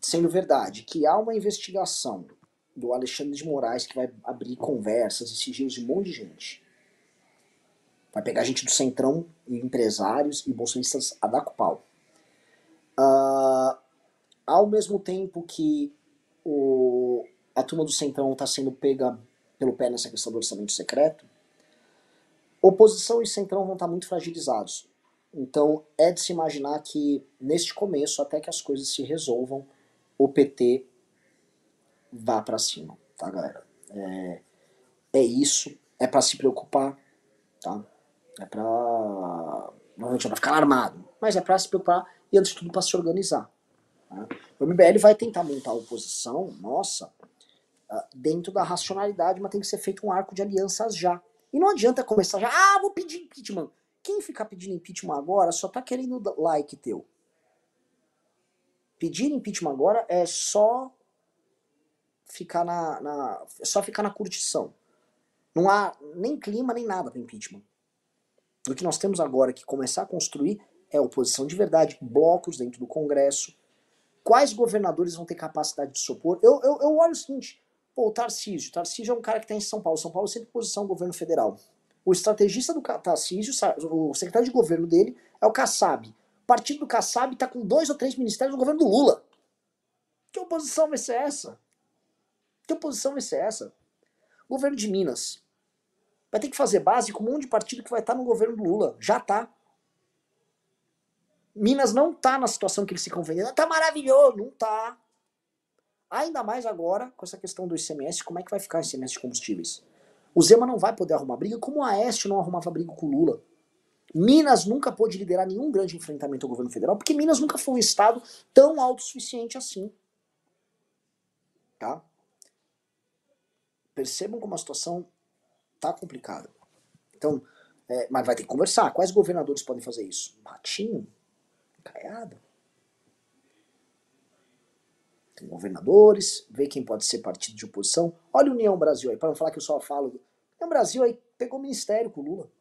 sendo verdade, que há uma investigação do Alexandre de Moraes que vai abrir conversas e sigilos de um monte de gente. Vai pegar gente do Centrão e empresários e bolsonistas a dar com pau. Uh, ao mesmo tempo que o, a turma do Centrão está sendo pega pelo pé nessa questão do orçamento secreto, oposição e Centrão vão estar tá muito fragilizados. Então é de se imaginar que neste começo, até que as coisas se resolvam, o PT vá para cima, tá, galera? É, é isso, é para se preocupar, tá? É pra. Normalmente é pra ficar armado, mas é para se preocupar e antes de tudo para se organizar. Tá? O MBL vai tentar montar a oposição, nossa, ah, dentro da racionalidade, mas tem que ser feito um arco de alianças já. E não adianta começar já, ah, vou pedir impeachment. Quem ficar pedindo impeachment agora só tá querendo like teu. Pedir impeachment agora é só ficar na, na é só ficar na curtição. Não há nem clima nem nada para impeachment. O que nós temos agora que começar a construir é oposição de verdade, blocos dentro do Congresso. Quais governadores vão ter capacidade de se opor? Eu, eu, eu olho o seguinte, pô, o Tarcísio. O Tarcísio é um cara que está em São Paulo. São Paulo sempre posição governo federal. O estrategista do Tarcísio, o secretário de governo dele, é o Kassab. O partido do Kassab está com dois ou três ministérios no governo do Lula. Que oposição vai ser essa? Que oposição vai ser essa? Governo de Minas. Vai ter que fazer base com um monte de partido que vai estar tá no governo do Lula. Já tá. Minas não tá na situação que eles ficam vendendo. Tá maravilhoso. Não tá. Ainda mais agora, com essa questão do ICMS, como é que vai ficar o ICMS de combustíveis? O Zema não vai poder arrumar briga, como o Aécio não arrumava briga com o Lula. Minas nunca pôde liderar nenhum grande enfrentamento ao governo federal, porque Minas nunca foi um estado tão autossuficiente assim. Tá? Percebam como a situação tá complicada. Então, é, mas vai ter que conversar. Quais governadores podem fazer isso? Ratinho? Caiado? Tem governadores, vê quem pode ser partido de oposição. Olha União Brasil aí, para não falar que eu só falo. União Brasil aí pegou ministério com o Lula.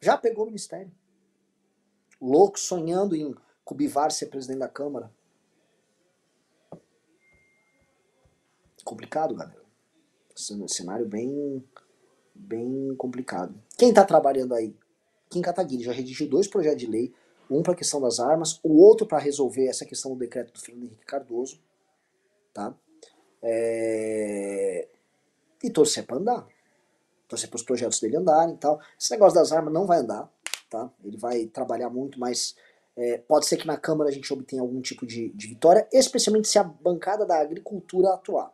Já pegou ministério. Louco, sonhando em Cubivar ser presidente da Câmara. Complicado, galera. Cenário bem, bem complicado. Quem está trabalhando aí? Kim Kataguiri já redigiu dois projetos de lei, um para a questão das armas, o outro para resolver essa questão do decreto do Fernando Henrique Cardoso tá? É... E torcer para andar. Torcer para os projetos dele andarem e tal. Esse negócio das armas não vai andar, tá? Ele vai trabalhar muito, mas é, pode ser que na Câmara a gente obtenha algum tipo de, de vitória, especialmente se a bancada da agricultura atuar.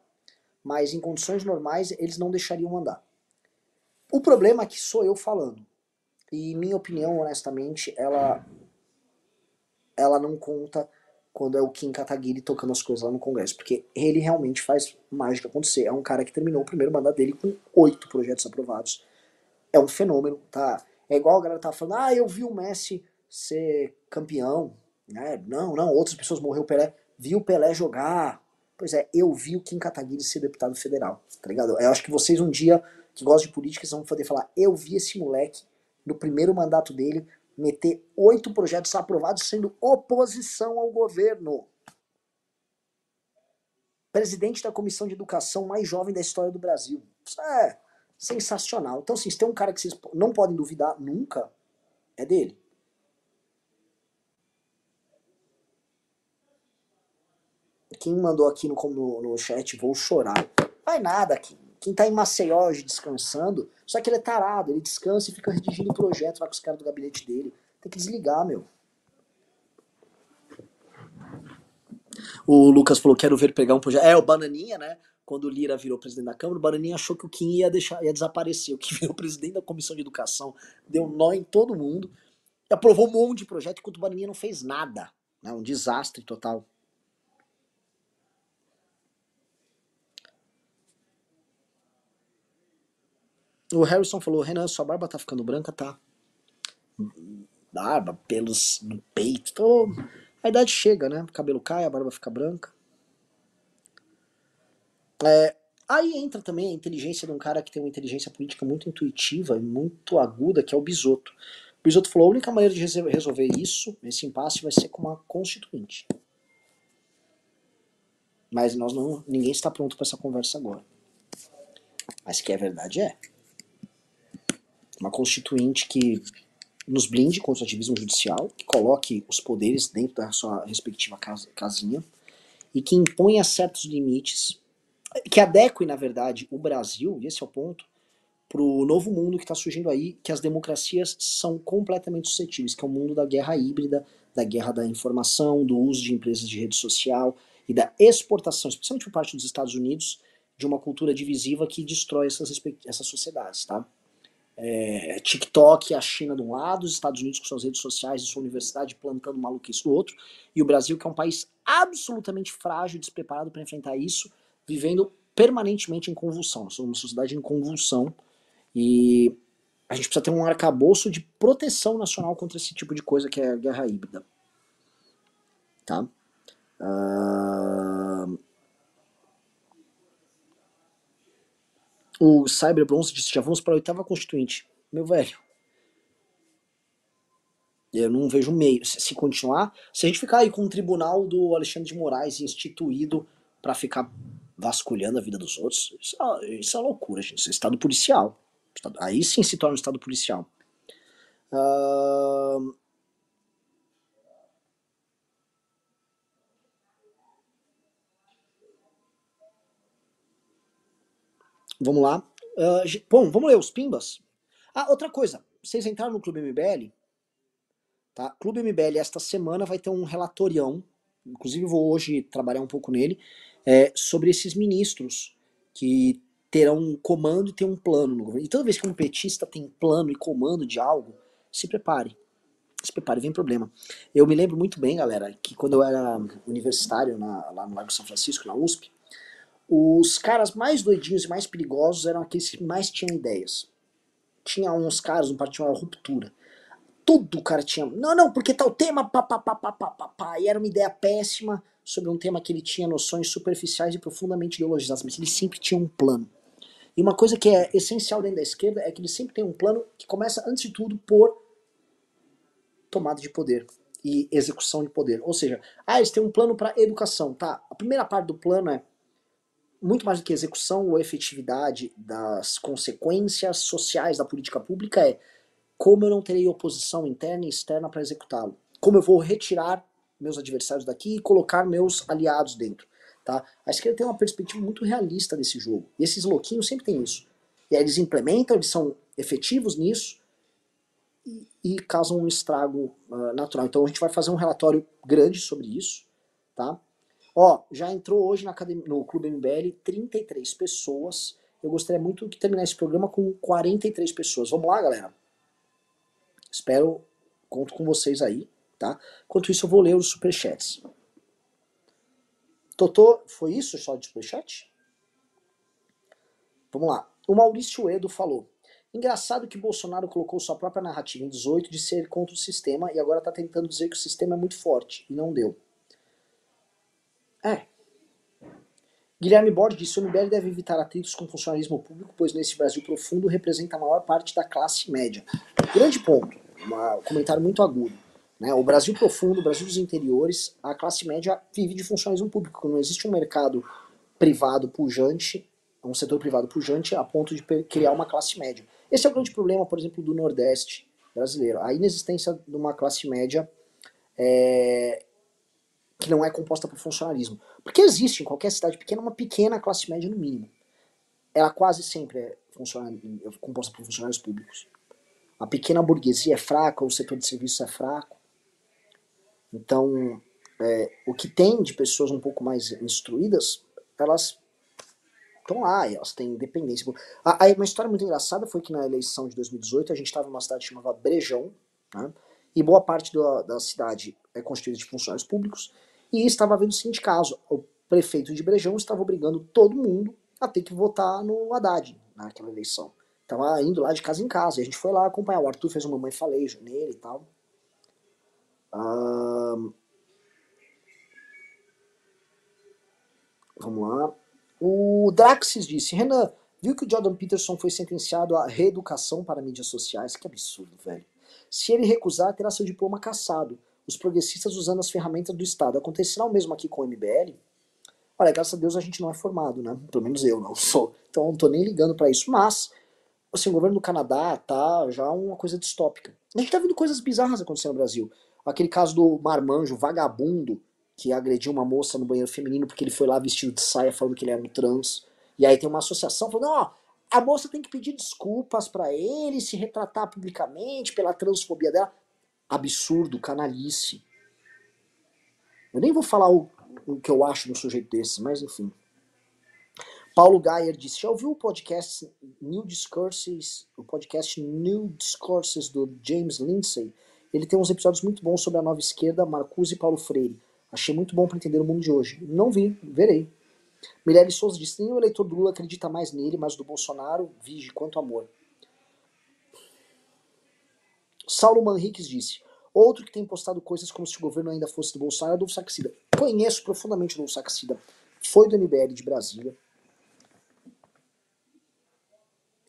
Mas em condições normais eles não deixariam andar. O problema é que sou eu falando. E minha opinião, honestamente, ela, ela não conta quando é o Kim Kataguiri tocando as coisas lá no Congresso, porque ele realmente faz mágica acontecer. É um cara que terminou o primeiro mandato dele com oito projetos aprovados. É um fenômeno, tá? É igual a galera tá falando, ah, eu vi o Messi ser campeão, né? Não, não, outras pessoas morreu o Pelé. Vi o Pelé jogar. Pois é, eu vi o Kim Kataguiri ser deputado federal, tá ligado? Eu acho que vocês um dia que gostam de política vão poder falar, eu vi esse moleque no primeiro mandato dele meter oito projetos aprovados sendo oposição ao governo. Presidente da comissão de educação mais jovem da história do Brasil. Isso é sensacional. Então, assim, se tem um cara que vocês não podem duvidar nunca, é dele. Quem mandou aqui no, no, no chat, vou chorar. Vai nada aqui. Quem tá em Maceió hoje descansando, só que ele é tarado, ele descansa e fica redigindo o projeto lá com os caras do gabinete dele. Tem que desligar, meu. O Lucas falou, quero ver pegar um projeto. É, o Bananinha, né? Quando o Lira virou presidente da Câmara, o Bananinha achou que o Kim ia, deixar, ia desaparecer. O Kim virou presidente da Comissão de Educação, deu nó em todo mundo, aprovou um monte de projeto, enquanto o Bananinha não fez nada. Né? Um desastre total. O Harrison falou, Renan, sua barba tá ficando branca, tá? Barba, pelos no peito, tô... a idade chega, né? O cabelo cai, a barba fica branca. É, aí entra também a inteligência de um cara que tem uma inteligência política muito intuitiva e muito aguda, que é o Bisoto. O Bisoto falou, a única maneira de resolver isso, esse impasse, vai ser com uma constituinte. Mas nós não, ninguém está pronto para essa conversa agora. Mas que é verdade é uma constituinte que nos blinde contra o ativismo judicial, que coloque os poderes dentro da sua respectiva casinha e que imponha certos limites, que adeque, na verdade, o Brasil, e esse é o ponto, para o novo mundo que está surgindo aí, que as democracias são completamente suscetíveis, que é o mundo da guerra híbrida, da guerra da informação, do uso de empresas de rede social e da exportação, especialmente por parte dos Estados Unidos, de uma cultura divisiva que destrói essas, essas sociedades, tá? É, TikTok, a China de um lado, os Estados Unidos com suas redes sociais e sua universidade plantando maluquice do outro, e o Brasil, que é um país absolutamente frágil, despreparado para enfrentar isso, vivendo permanentemente em convulsão. Nós somos uma sociedade em convulsão e a gente precisa ter um arcabouço de proteção nacional contra esse tipo de coisa que é a guerra híbrida. Tá? Uh... O Cyber Bronze disse: já vamos para a oitava constituinte. Meu velho. Eu não vejo meio. Se continuar, se a gente ficar aí com o tribunal do Alexandre de Moraes instituído para ficar vasculhando a vida dos outros, isso é, isso é loucura, gente. Isso é estado policial. Aí sim se torna um estado policial. Uh... Vamos lá. Uh, bom, vamos ler os pimbas. Ah, outra coisa. Vocês entraram no Clube MBL? Tá? Clube MBL esta semana vai ter um relatorião. Inclusive vou hoje trabalhar um pouco nele. É, sobre esses ministros que terão um comando e ter um plano no governo. E toda vez que um petista tem plano e comando de algo, se prepare. Se prepare, vem problema. Eu me lembro muito bem, galera, que quando eu era universitário na, lá no Lago São Francisco, na USP, os caras mais doidinhos e mais perigosos eram aqueles que mais tinham ideias. Tinha uns caras no partido uma ruptura. Tudo o cara tinha. Não, não, porque tal tema, pá, pá, pá, pá, pá, pá, pá. E era uma ideia péssima sobre um tema que ele tinha noções superficiais e profundamente ideologizadas, mas ele sempre tinha um plano. E uma coisa que é essencial dentro da esquerda é que ele sempre tem um plano que começa, antes de tudo, por tomada de poder e execução de poder. Ou seja, ah, eles têm um plano para educação, tá? A primeira parte do plano é muito mais do que execução ou efetividade das consequências sociais da política pública é como eu não terei oposição interna e externa para executá-lo. Como eu vou retirar meus adversários daqui e colocar meus aliados dentro. Tá? A esquerda tem uma perspectiva muito realista desse jogo. E esses louquinhos sempre têm isso. E aí eles implementam, eles são efetivos nisso e, e causam um estrago uh, natural. Então a gente vai fazer um relatório grande sobre isso. Tá? Ó, já entrou hoje academia, no Clube MBL 33 pessoas. Eu gostaria muito de terminar esse programa com 43 pessoas. Vamos lá, galera? Espero, conto com vocês aí, tá? Enquanto isso, eu vou ler os superchats. Totô, foi isso só de superchat? Vamos lá. O Maurício Edo falou. Engraçado que Bolsonaro colocou sua própria narrativa em 18 de ser contra o sistema e agora está tentando dizer que o sistema é muito forte. E não deu. É. Guilherme Borges disse: o MBL deve evitar atritos com o funcionalismo público, pois nesse Brasil profundo representa a maior parte da classe média. Grande ponto. Um comentário muito agudo. Né? O Brasil profundo, o Brasil dos interiores, a classe média vive de funcionalismo público. Não existe um mercado privado pujante, um setor privado pujante a ponto de criar uma classe média. Esse é o grande problema, por exemplo, do Nordeste brasileiro. A inexistência de uma classe média é, que não é composta por funcionalismo. Porque existe em qualquer cidade pequena uma pequena classe média no mínimo. Ela quase sempre é, é composta por funcionários públicos. A pequena burguesia é fraca, o setor de serviços é fraco. Então, é, o que tem de pessoas um pouco mais instruídas, elas estão lá, elas têm independência. A, a, uma história muito engraçada foi que na eleição de 2018 a gente estava numa cidade chamada Brejão, né, e boa parte da, da cidade é constituída de funcionários públicos, e estava havendo o seguinte caso: o prefeito de Brejão estava obrigando todo mundo a ter que votar no Haddad naquela eleição. Estava indo lá de casa em casa. E a gente foi lá acompanhar. O Arthur fez uma mamãe falejo nele e tal. vamos lá. O Draxis disse: Renan, viu que o Jordan Peterson foi sentenciado à reeducação para mídias sociais? Que absurdo, velho. Se ele recusar, terá seu diploma cassado os progressistas usando as ferramentas do Estado. Acontecerá o mesmo aqui com o MBL? Olha, graças a Deus a gente não é formado, né? Pelo menos eu não sou. Então não tô nem ligando para isso. Mas, assim, o governo do Canadá tá já uma coisa distópica. A gente tá vendo coisas bizarras acontecendo no Brasil. Aquele caso do marmanjo vagabundo que agrediu uma moça no banheiro feminino porque ele foi lá vestido de saia falando que ele era um trans. E aí tem uma associação falando, ó, a moça tem que pedir desculpas para ele, se retratar publicamente pela transfobia dela absurdo, canalice. Eu nem vou falar o, o que eu acho um sujeito desse, mas enfim. Paulo Geyer disse: já ouviu o podcast New Discourses, o podcast New Discourses do James Lindsay? Ele tem uns episódios muito bons sobre a nova esquerda, Marcuse e Paulo Freire. Achei muito bom para entender o mundo de hoje. Não vi, verei. Mirelle Souza disse: nem o eleitor do Lula acredita mais nele, mas do Bolsonaro, vige quanto amor. Saulo Manriques disse: outro que tem postado coisas como se o governo ainda fosse do Bolsonaro é Adolfo Saxida. Conheço profundamente o Adolfo Saxida. Foi do MBL de Brasília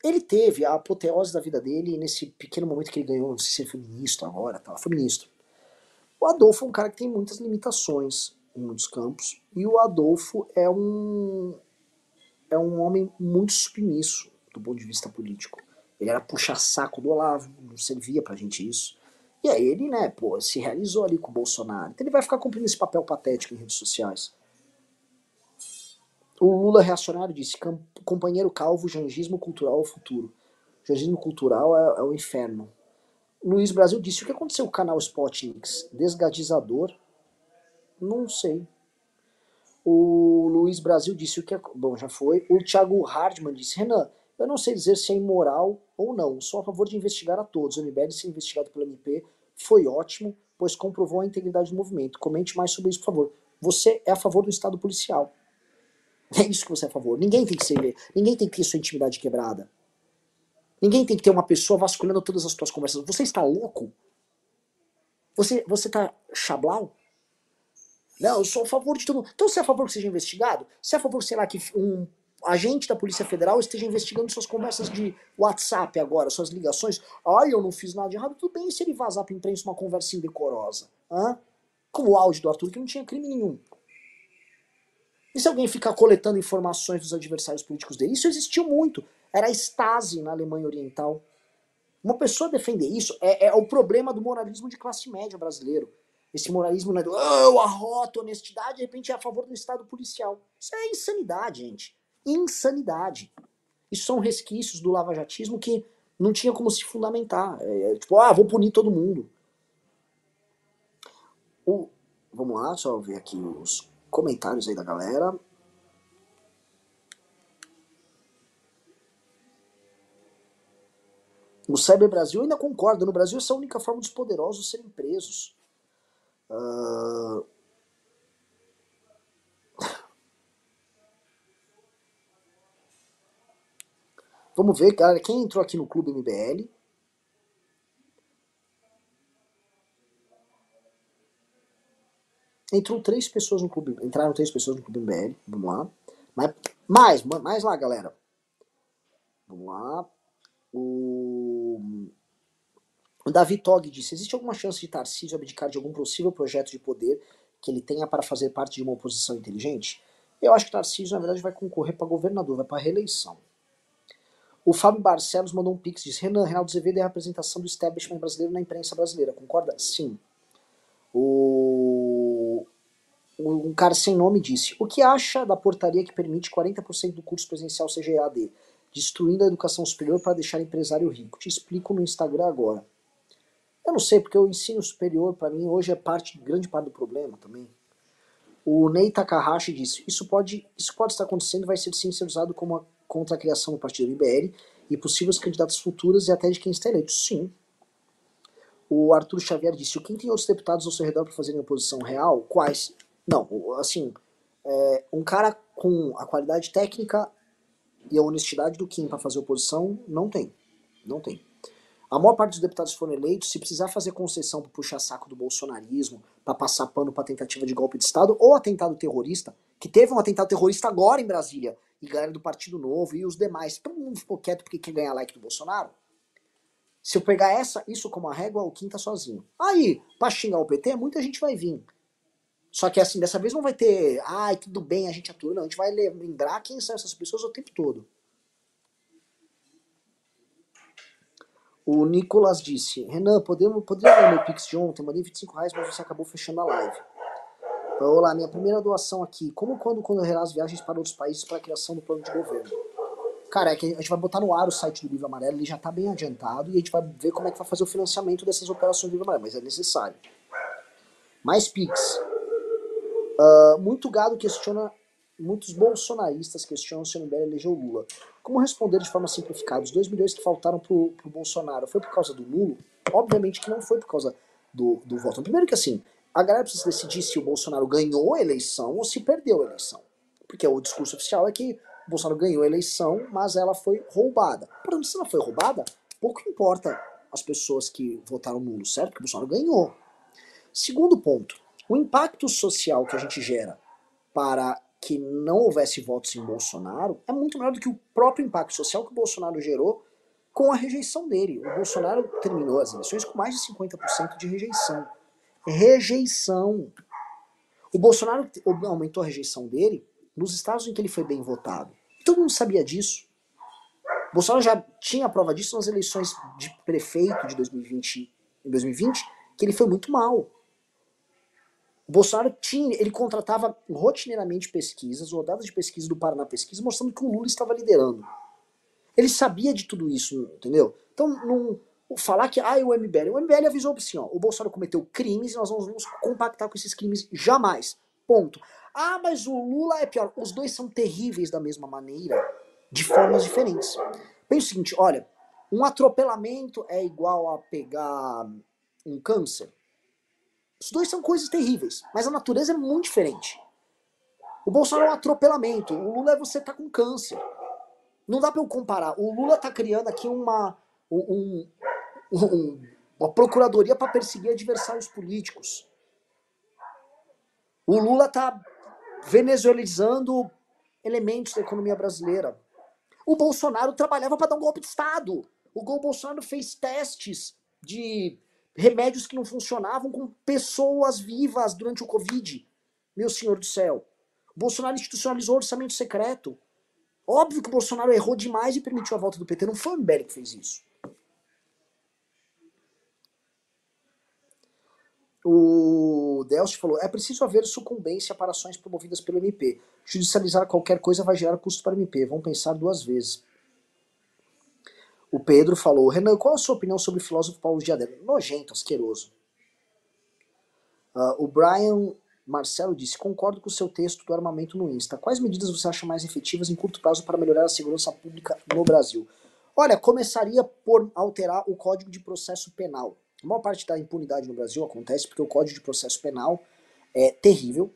Ele teve a apoteose da vida dele nesse pequeno momento que ele ganhou, não sei se ele foi ministro agora, tá? foi ministro. O Adolfo é um cara que tem muitas limitações em muitos campos, e o Adolfo é um é um homem muito submisso do ponto de vista político. Ele era puxa-saco do Olavo, não servia pra gente isso. E aí ele, né, pô, se realizou ali com o Bolsonaro. Então ele vai ficar cumprindo esse papel patético em redes sociais. O Lula reacionário disse: companheiro calvo, jangismo cultural ao futuro. Jangismo cultural é, é o inferno. Luiz Brasil disse: o que aconteceu com o canal Spotnix? Desgadizador? Não sei. O Luiz Brasil disse o que é. Bom, já foi. O Thiago Hardman disse: Renan, eu não sei dizer se é imoral ou não. Sou a favor de investigar a todos. O MBL ser investigado pelo MP foi ótimo, pois comprovou a integridade do movimento. Comente mais sobre isso, por favor. Você é a favor do Estado policial. É isso que você é a favor. Ninguém tem que ser, ninguém tem que ter sua intimidade quebrada. Ninguém tem que ter uma pessoa vasculhando todas as suas conversas. Você está louco? Você, você tá chablau? Não, eu sou a favor de todo mundo. Então você é a favor que seja investigado? Você é a favor, sei lá, que um agente da Polícia Federal esteja investigando suas conversas de WhatsApp agora, suas ligações? Ai, eu não fiz nada de errado. Tudo bem se ele vazar pra imprensa uma conversa indecorosa. Hã? Como o áudio do Arthur, que não tinha crime nenhum. E se alguém ficar coletando informações dos adversários políticos dele? Isso existiu muito. Era a Stasi na Alemanha Oriental. Uma pessoa defender isso é, é o problema do moralismo de classe média brasileiro. Esse moralismo né, do oh, eu arroto honestidade, de repente é a favor do Estado policial. Isso é insanidade, gente. Insanidade. Isso são resquícios do lavajatismo que não tinha como se fundamentar. É, é, tipo, ah, vou punir todo mundo. O, vamos lá, só ver aqui os comentários aí da galera. O Cyber Brasil ainda concorda. No Brasil, essa é a única forma dos poderosos serem presos. Uh... Vamos ver, galera, quem entrou aqui no Clube MBL. Entrou três pessoas no clube. Entraram três pessoas no clube MBL. Vamos lá. Mais, mais, lá, galera. Vamos lá. O, o Davi Tog disse: existe alguma chance de Tarcísio abdicar de algum possível projeto de poder que ele tenha para fazer parte de uma oposição inteligente? Eu acho que Tarcísio, na verdade, vai concorrer para governador, vai para reeleição. O Fábio Barcelos mandou um pix, diz, Renan, Reinaldo Azevedo é a representação do establishment brasileiro na imprensa brasileira, concorda? Sim. O... Um cara sem nome disse: O que acha da portaria que permite 40% do curso presencial seja EAD, destruindo a educação superior para deixar empresário rico? Te explico no Instagram agora. Eu não sei, porque o ensino superior, para mim, hoje é parte, grande parte do problema também. O Ney Takahashi disse: Isso pode, isso pode estar acontecendo e vai ser sim ser usado como contra a criação do partido IBL e possíveis candidatos futuros e até de quem está eleito. Sim, o Arthur Xavier disse: quem tem outros deputados ao seu redor para fazerem oposição real? Quais? Não, assim, é, um cara com a qualidade técnica e a honestidade do Kim para fazer oposição, não tem. Não tem. A maior parte dos deputados foram eleitos, se precisar fazer concessão para puxar saco do bolsonarismo, para passar pano para tentativa de golpe de Estado ou atentado terrorista, que teve um atentado terrorista agora em Brasília, e galera do Partido Novo e os demais, todo mundo ficou quieto porque quer ganhar like do Bolsonaro. Se eu pegar essa, isso como a régua, o Kim tá sozinho. Aí, pra xingar o PT, muita gente vai vir. Só que assim, dessa vez não vai ter, ai, tudo bem, a gente atua. Não, a gente vai lembrar quem são essas pessoas o tempo todo. O Nicolas disse, Renan, podemos, poderia ver meu Pix de ontem? Mandei 25 reais, mas você acabou fechando a live. Então, olá, minha primeira doação aqui. Como quando, quando as viagens para outros países para a criação do plano de governo? Cara, é que a gente vai botar no ar o site do Livro Amarelo, ele já está bem adiantado, e a gente vai ver como é que vai fazer o financiamento dessas operações do Livro Amarelo, mas é necessário. Mais Pix. Uh, muito gado questiona, muitos bolsonaristas questionam se o MBL elegeu Lula. Como responder de forma simplificada? Os 2 milhões que faltaram pro, pro Bolsonaro foi por causa do Lula? Obviamente que não foi por causa do, do voto. Primeiro que assim, a galera precisa decidir se o Bolsonaro ganhou a eleição ou se perdeu a eleição. Porque o discurso oficial é que o Bolsonaro ganhou a eleição, mas ela foi roubada. Portanto, se ela foi roubada, pouco importa as pessoas que votaram nulo, certo? Porque o Bolsonaro ganhou. Segundo ponto, o impacto social que a gente gera para que não houvesse votos em Bolsonaro é muito maior do que o próprio impacto social que o Bolsonaro gerou com a rejeição dele. O Bolsonaro terminou as eleições com mais de 50% de rejeição. Rejeição. O Bolsonaro aumentou a rejeição dele nos estados em que ele foi bem votado. Todo mundo sabia disso. O Bolsonaro já tinha a prova disso nas eleições de prefeito de 2020, em 2020, que ele foi muito mal. O Bolsonaro tinha, ele contratava rotineiramente pesquisas, rodadas de pesquisa do Paraná Pesquisa, mostrando que o Lula estava liderando. Ele sabia de tudo isso, entendeu? Então, não, falar que ah, o MBL, o MBL avisou assim, ó, o Bolsonaro cometeu crimes e nós vamos nos compactar com esses crimes jamais. Ponto. Ah, mas o Lula é pior. Os dois são terríveis da mesma maneira, de formas diferentes. Pensa o seguinte, olha, um atropelamento é igual a pegar um câncer. Os dois são coisas terríveis, mas a natureza é muito diferente. O Bolsonaro é um atropelamento, o Lula é você tá com câncer. Não dá para eu comparar. O Lula tá criando aqui uma, um, um, uma procuradoria para perseguir adversários políticos. O Lula tá venezuelizando elementos da economia brasileira. O Bolsonaro trabalhava para dar um golpe de Estado. O Bolsonaro fez testes de remédios que não funcionavam com pessoas vivas durante o Covid. Meu senhor do céu. O Bolsonaro institucionalizou orçamento secreto. Óbvio que o Bolsonaro errou demais e permitiu a volta do PT. Não foi o MBL que fez isso. O Delcio falou: é preciso haver sucumbência para ações promovidas pelo MP. Judicializar qualquer coisa vai gerar custo para o MP. Vão pensar duas vezes. O Pedro falou: Renan, qual a sua opinião sobre o filósofo Paulo Diadema? Nojento, asqueroso. Uh, o Brian Marcelo disse: Concordo com o seu texto do armamento no Insta. Quais medidas você acha mais efetivas em curto prazo para melhorar a segurança pública no Brasil? Olha, começaria por alterar o Código de Processo Penal. A maior parte da impunidade no Brasil acontece porque o Código de Processo Penal é terrível,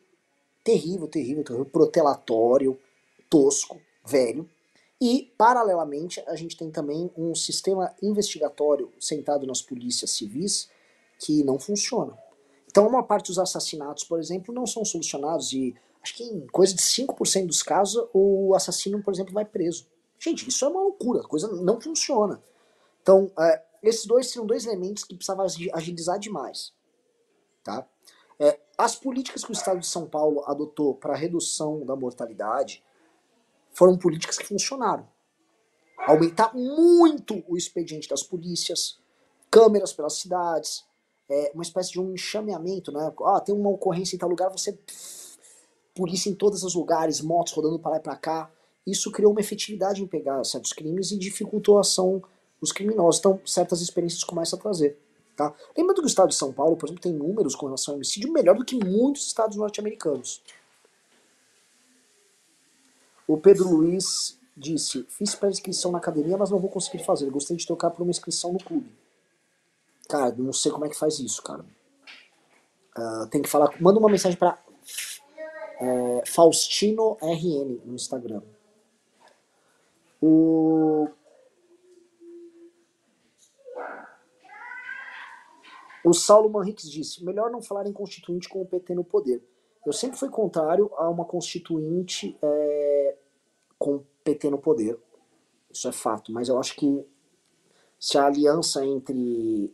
terrível, terrível, terrível, protelatório, tosco, velho. E, paralelamente, a gente tem também um sistema investigatório sentado nas polícias civis que não funciona. Então, a maior parte dos assassinatos, por exemplo, não são solucionados e acho que em coisa de 5% dos casos o assassino, por exemplo, vai preso. Gente, isso é uma loucura, a coisa não funciona. Então, é, esses dois seriam dois elementos que precisavam agilizar demais. Tá? É, as políticas que o Estado de São Paulo adotou para redução da mortalidade foram políticas que funcionaram. Aumentar muito o expediente das polícias, câmeras pelas cidades, é, uma espécie de um enxameamento, né? Ah, tem uma ocorrência em tal lugar, você polícia em todos os lugares, motos rodando para lá e para cá. Isso criou uma efetividade em pegar certos crimes e dificultou a ação dos criminosos. Então, certas experiências começam a trazer. Tá? Lembrando que o estado de São Paulo, por exemplo, tem números com relação ao homicídio melhor do que muitos estados norte-americanos. O Pedro Luiz disse: Fiz pré-inscrição na academia, mas não vou conseguir fazer. Gostaria de trocar por uma inscrição no clube. Cara, não sei como é que faz isso, cara. Uh, tem que falar. Manda uma mensagem para é, Faustino RN no Instagram. O O Saulo Manriques disse: melhor não falar em constituinte com o PT no poder. Eu sempre fui contrário a uma constituinte é, com PT no poder. Isso é fato. Mas eu acho que se a aliança entre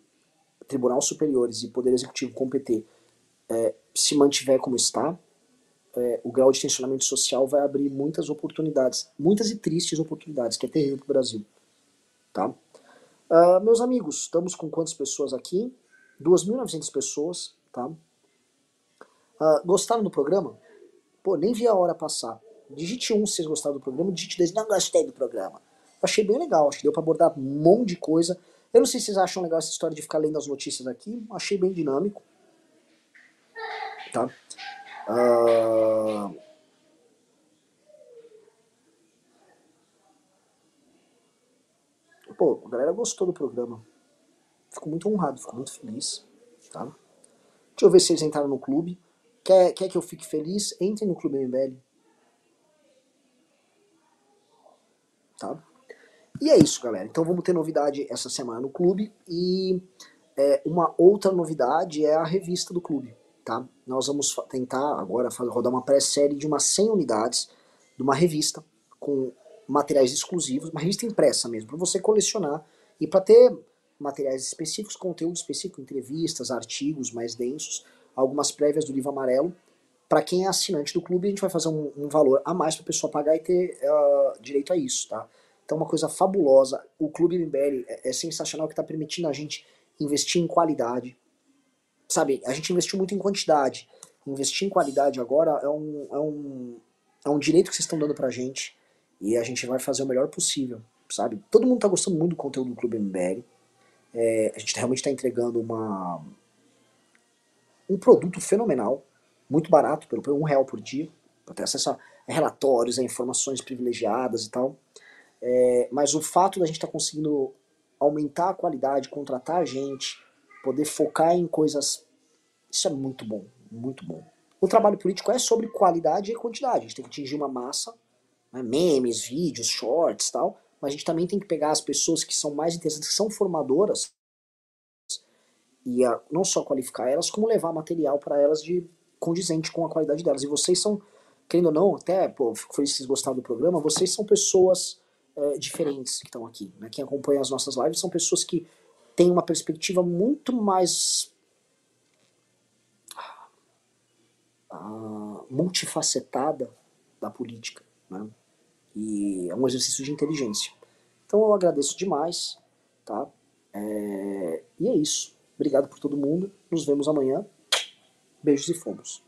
Tribunal Superiores e Poder Executivo com PT é, se mantiver como está, é, o grau de tensionamento social vai abrir muitas oportunidades, muitas e tristes oportunidades, que é terrível para o Brasil. Tá? Uh, meus amigos, estamos com quantas pessoas aqui? 2.900 pessoas, tá? Uh, gostaram do programa? Pô, nem vi a hora passar. Digite um se vocês gostaram do programa, digite dois, não gostei do programa. Achei bem legal, acho que deu para abordar um monte de coisa. Eu não sei se vocês acham legal essa história de ficar lendo as notícias aqui, achei bem dinâmico. Tá? Uh... Pô, a galera gostou do programa. Fico muito honrado, fico muito feliz. Tá? Deixa eu ver se eles entraram no clube. Quer, quer que eu fique feliz? Entre no Clube MBL. Tá? E é isso, galera. Então vamos ter novidade essa semana no clube. E é, uma outra novidade é a revista do clube. Tá? Nós vamos tentar agora rodar uma pré-série de umas 100 unidades de uma revista com materiais exclusivos, uma revista impressa mesmo, para você colecionar e para ter materiais específicos, conteúdo específico, entrevistas, artigos mais densos, algumas prévias do livro amarelo. Para quem é assinante do clube, a gente vai fazer um, um valor a mais para a pessoa pagar e ter uh, direito a isso, tá? Então, uma coisa fabulosa. O Clube MBL é, é sensacional que está permitindo a gente investir em qualidade. Sabe, a gente investiu muito em quantidade. Investir em qualidade agora é um, é um, é um direito que vocês estão dando pra gente. E a gente vai fazer o melhor possível, sabe? Todo mundo tá gostando muito do conteúdo do Clube MBL. É, a gente realmente está entregando uma, um produto fenomenal, muito barato, pelo um real por dia, para ter acesso a relatórios, a informações privilegiadas e tal. É, mas o fato da gente estar tá conseguindo aumentar a qualidade, contratar gente, poder focar em coisas. Isso é muito bom, muito bom. O trabalho político é sobre qualidade e quantidade. A gente tem que atingir uma massa, né, memes, vídeos, shorts tal, mas a gente também tem que pegar as pessoas que são mais interessantes, que são formadoras, e a, não só qualificar elas, como levar material para elas de condizente com a qualidade delas. E vocês são, querendo ou não, até, pô, fico feliz que vocês gostaram do programa, vocês são pessoas é, diferentes que estão aqui. Né? Quem acompanha as nossas lives são pessoas que têm uma perspectiva muito mais uh, multifacetada da política. Né? E é um exercício de inteligência. Então eu agradeço demais. Tá? É... E é isso. Obrigado por todo mundo. Nos vemos amanhã. Beijos e fomos.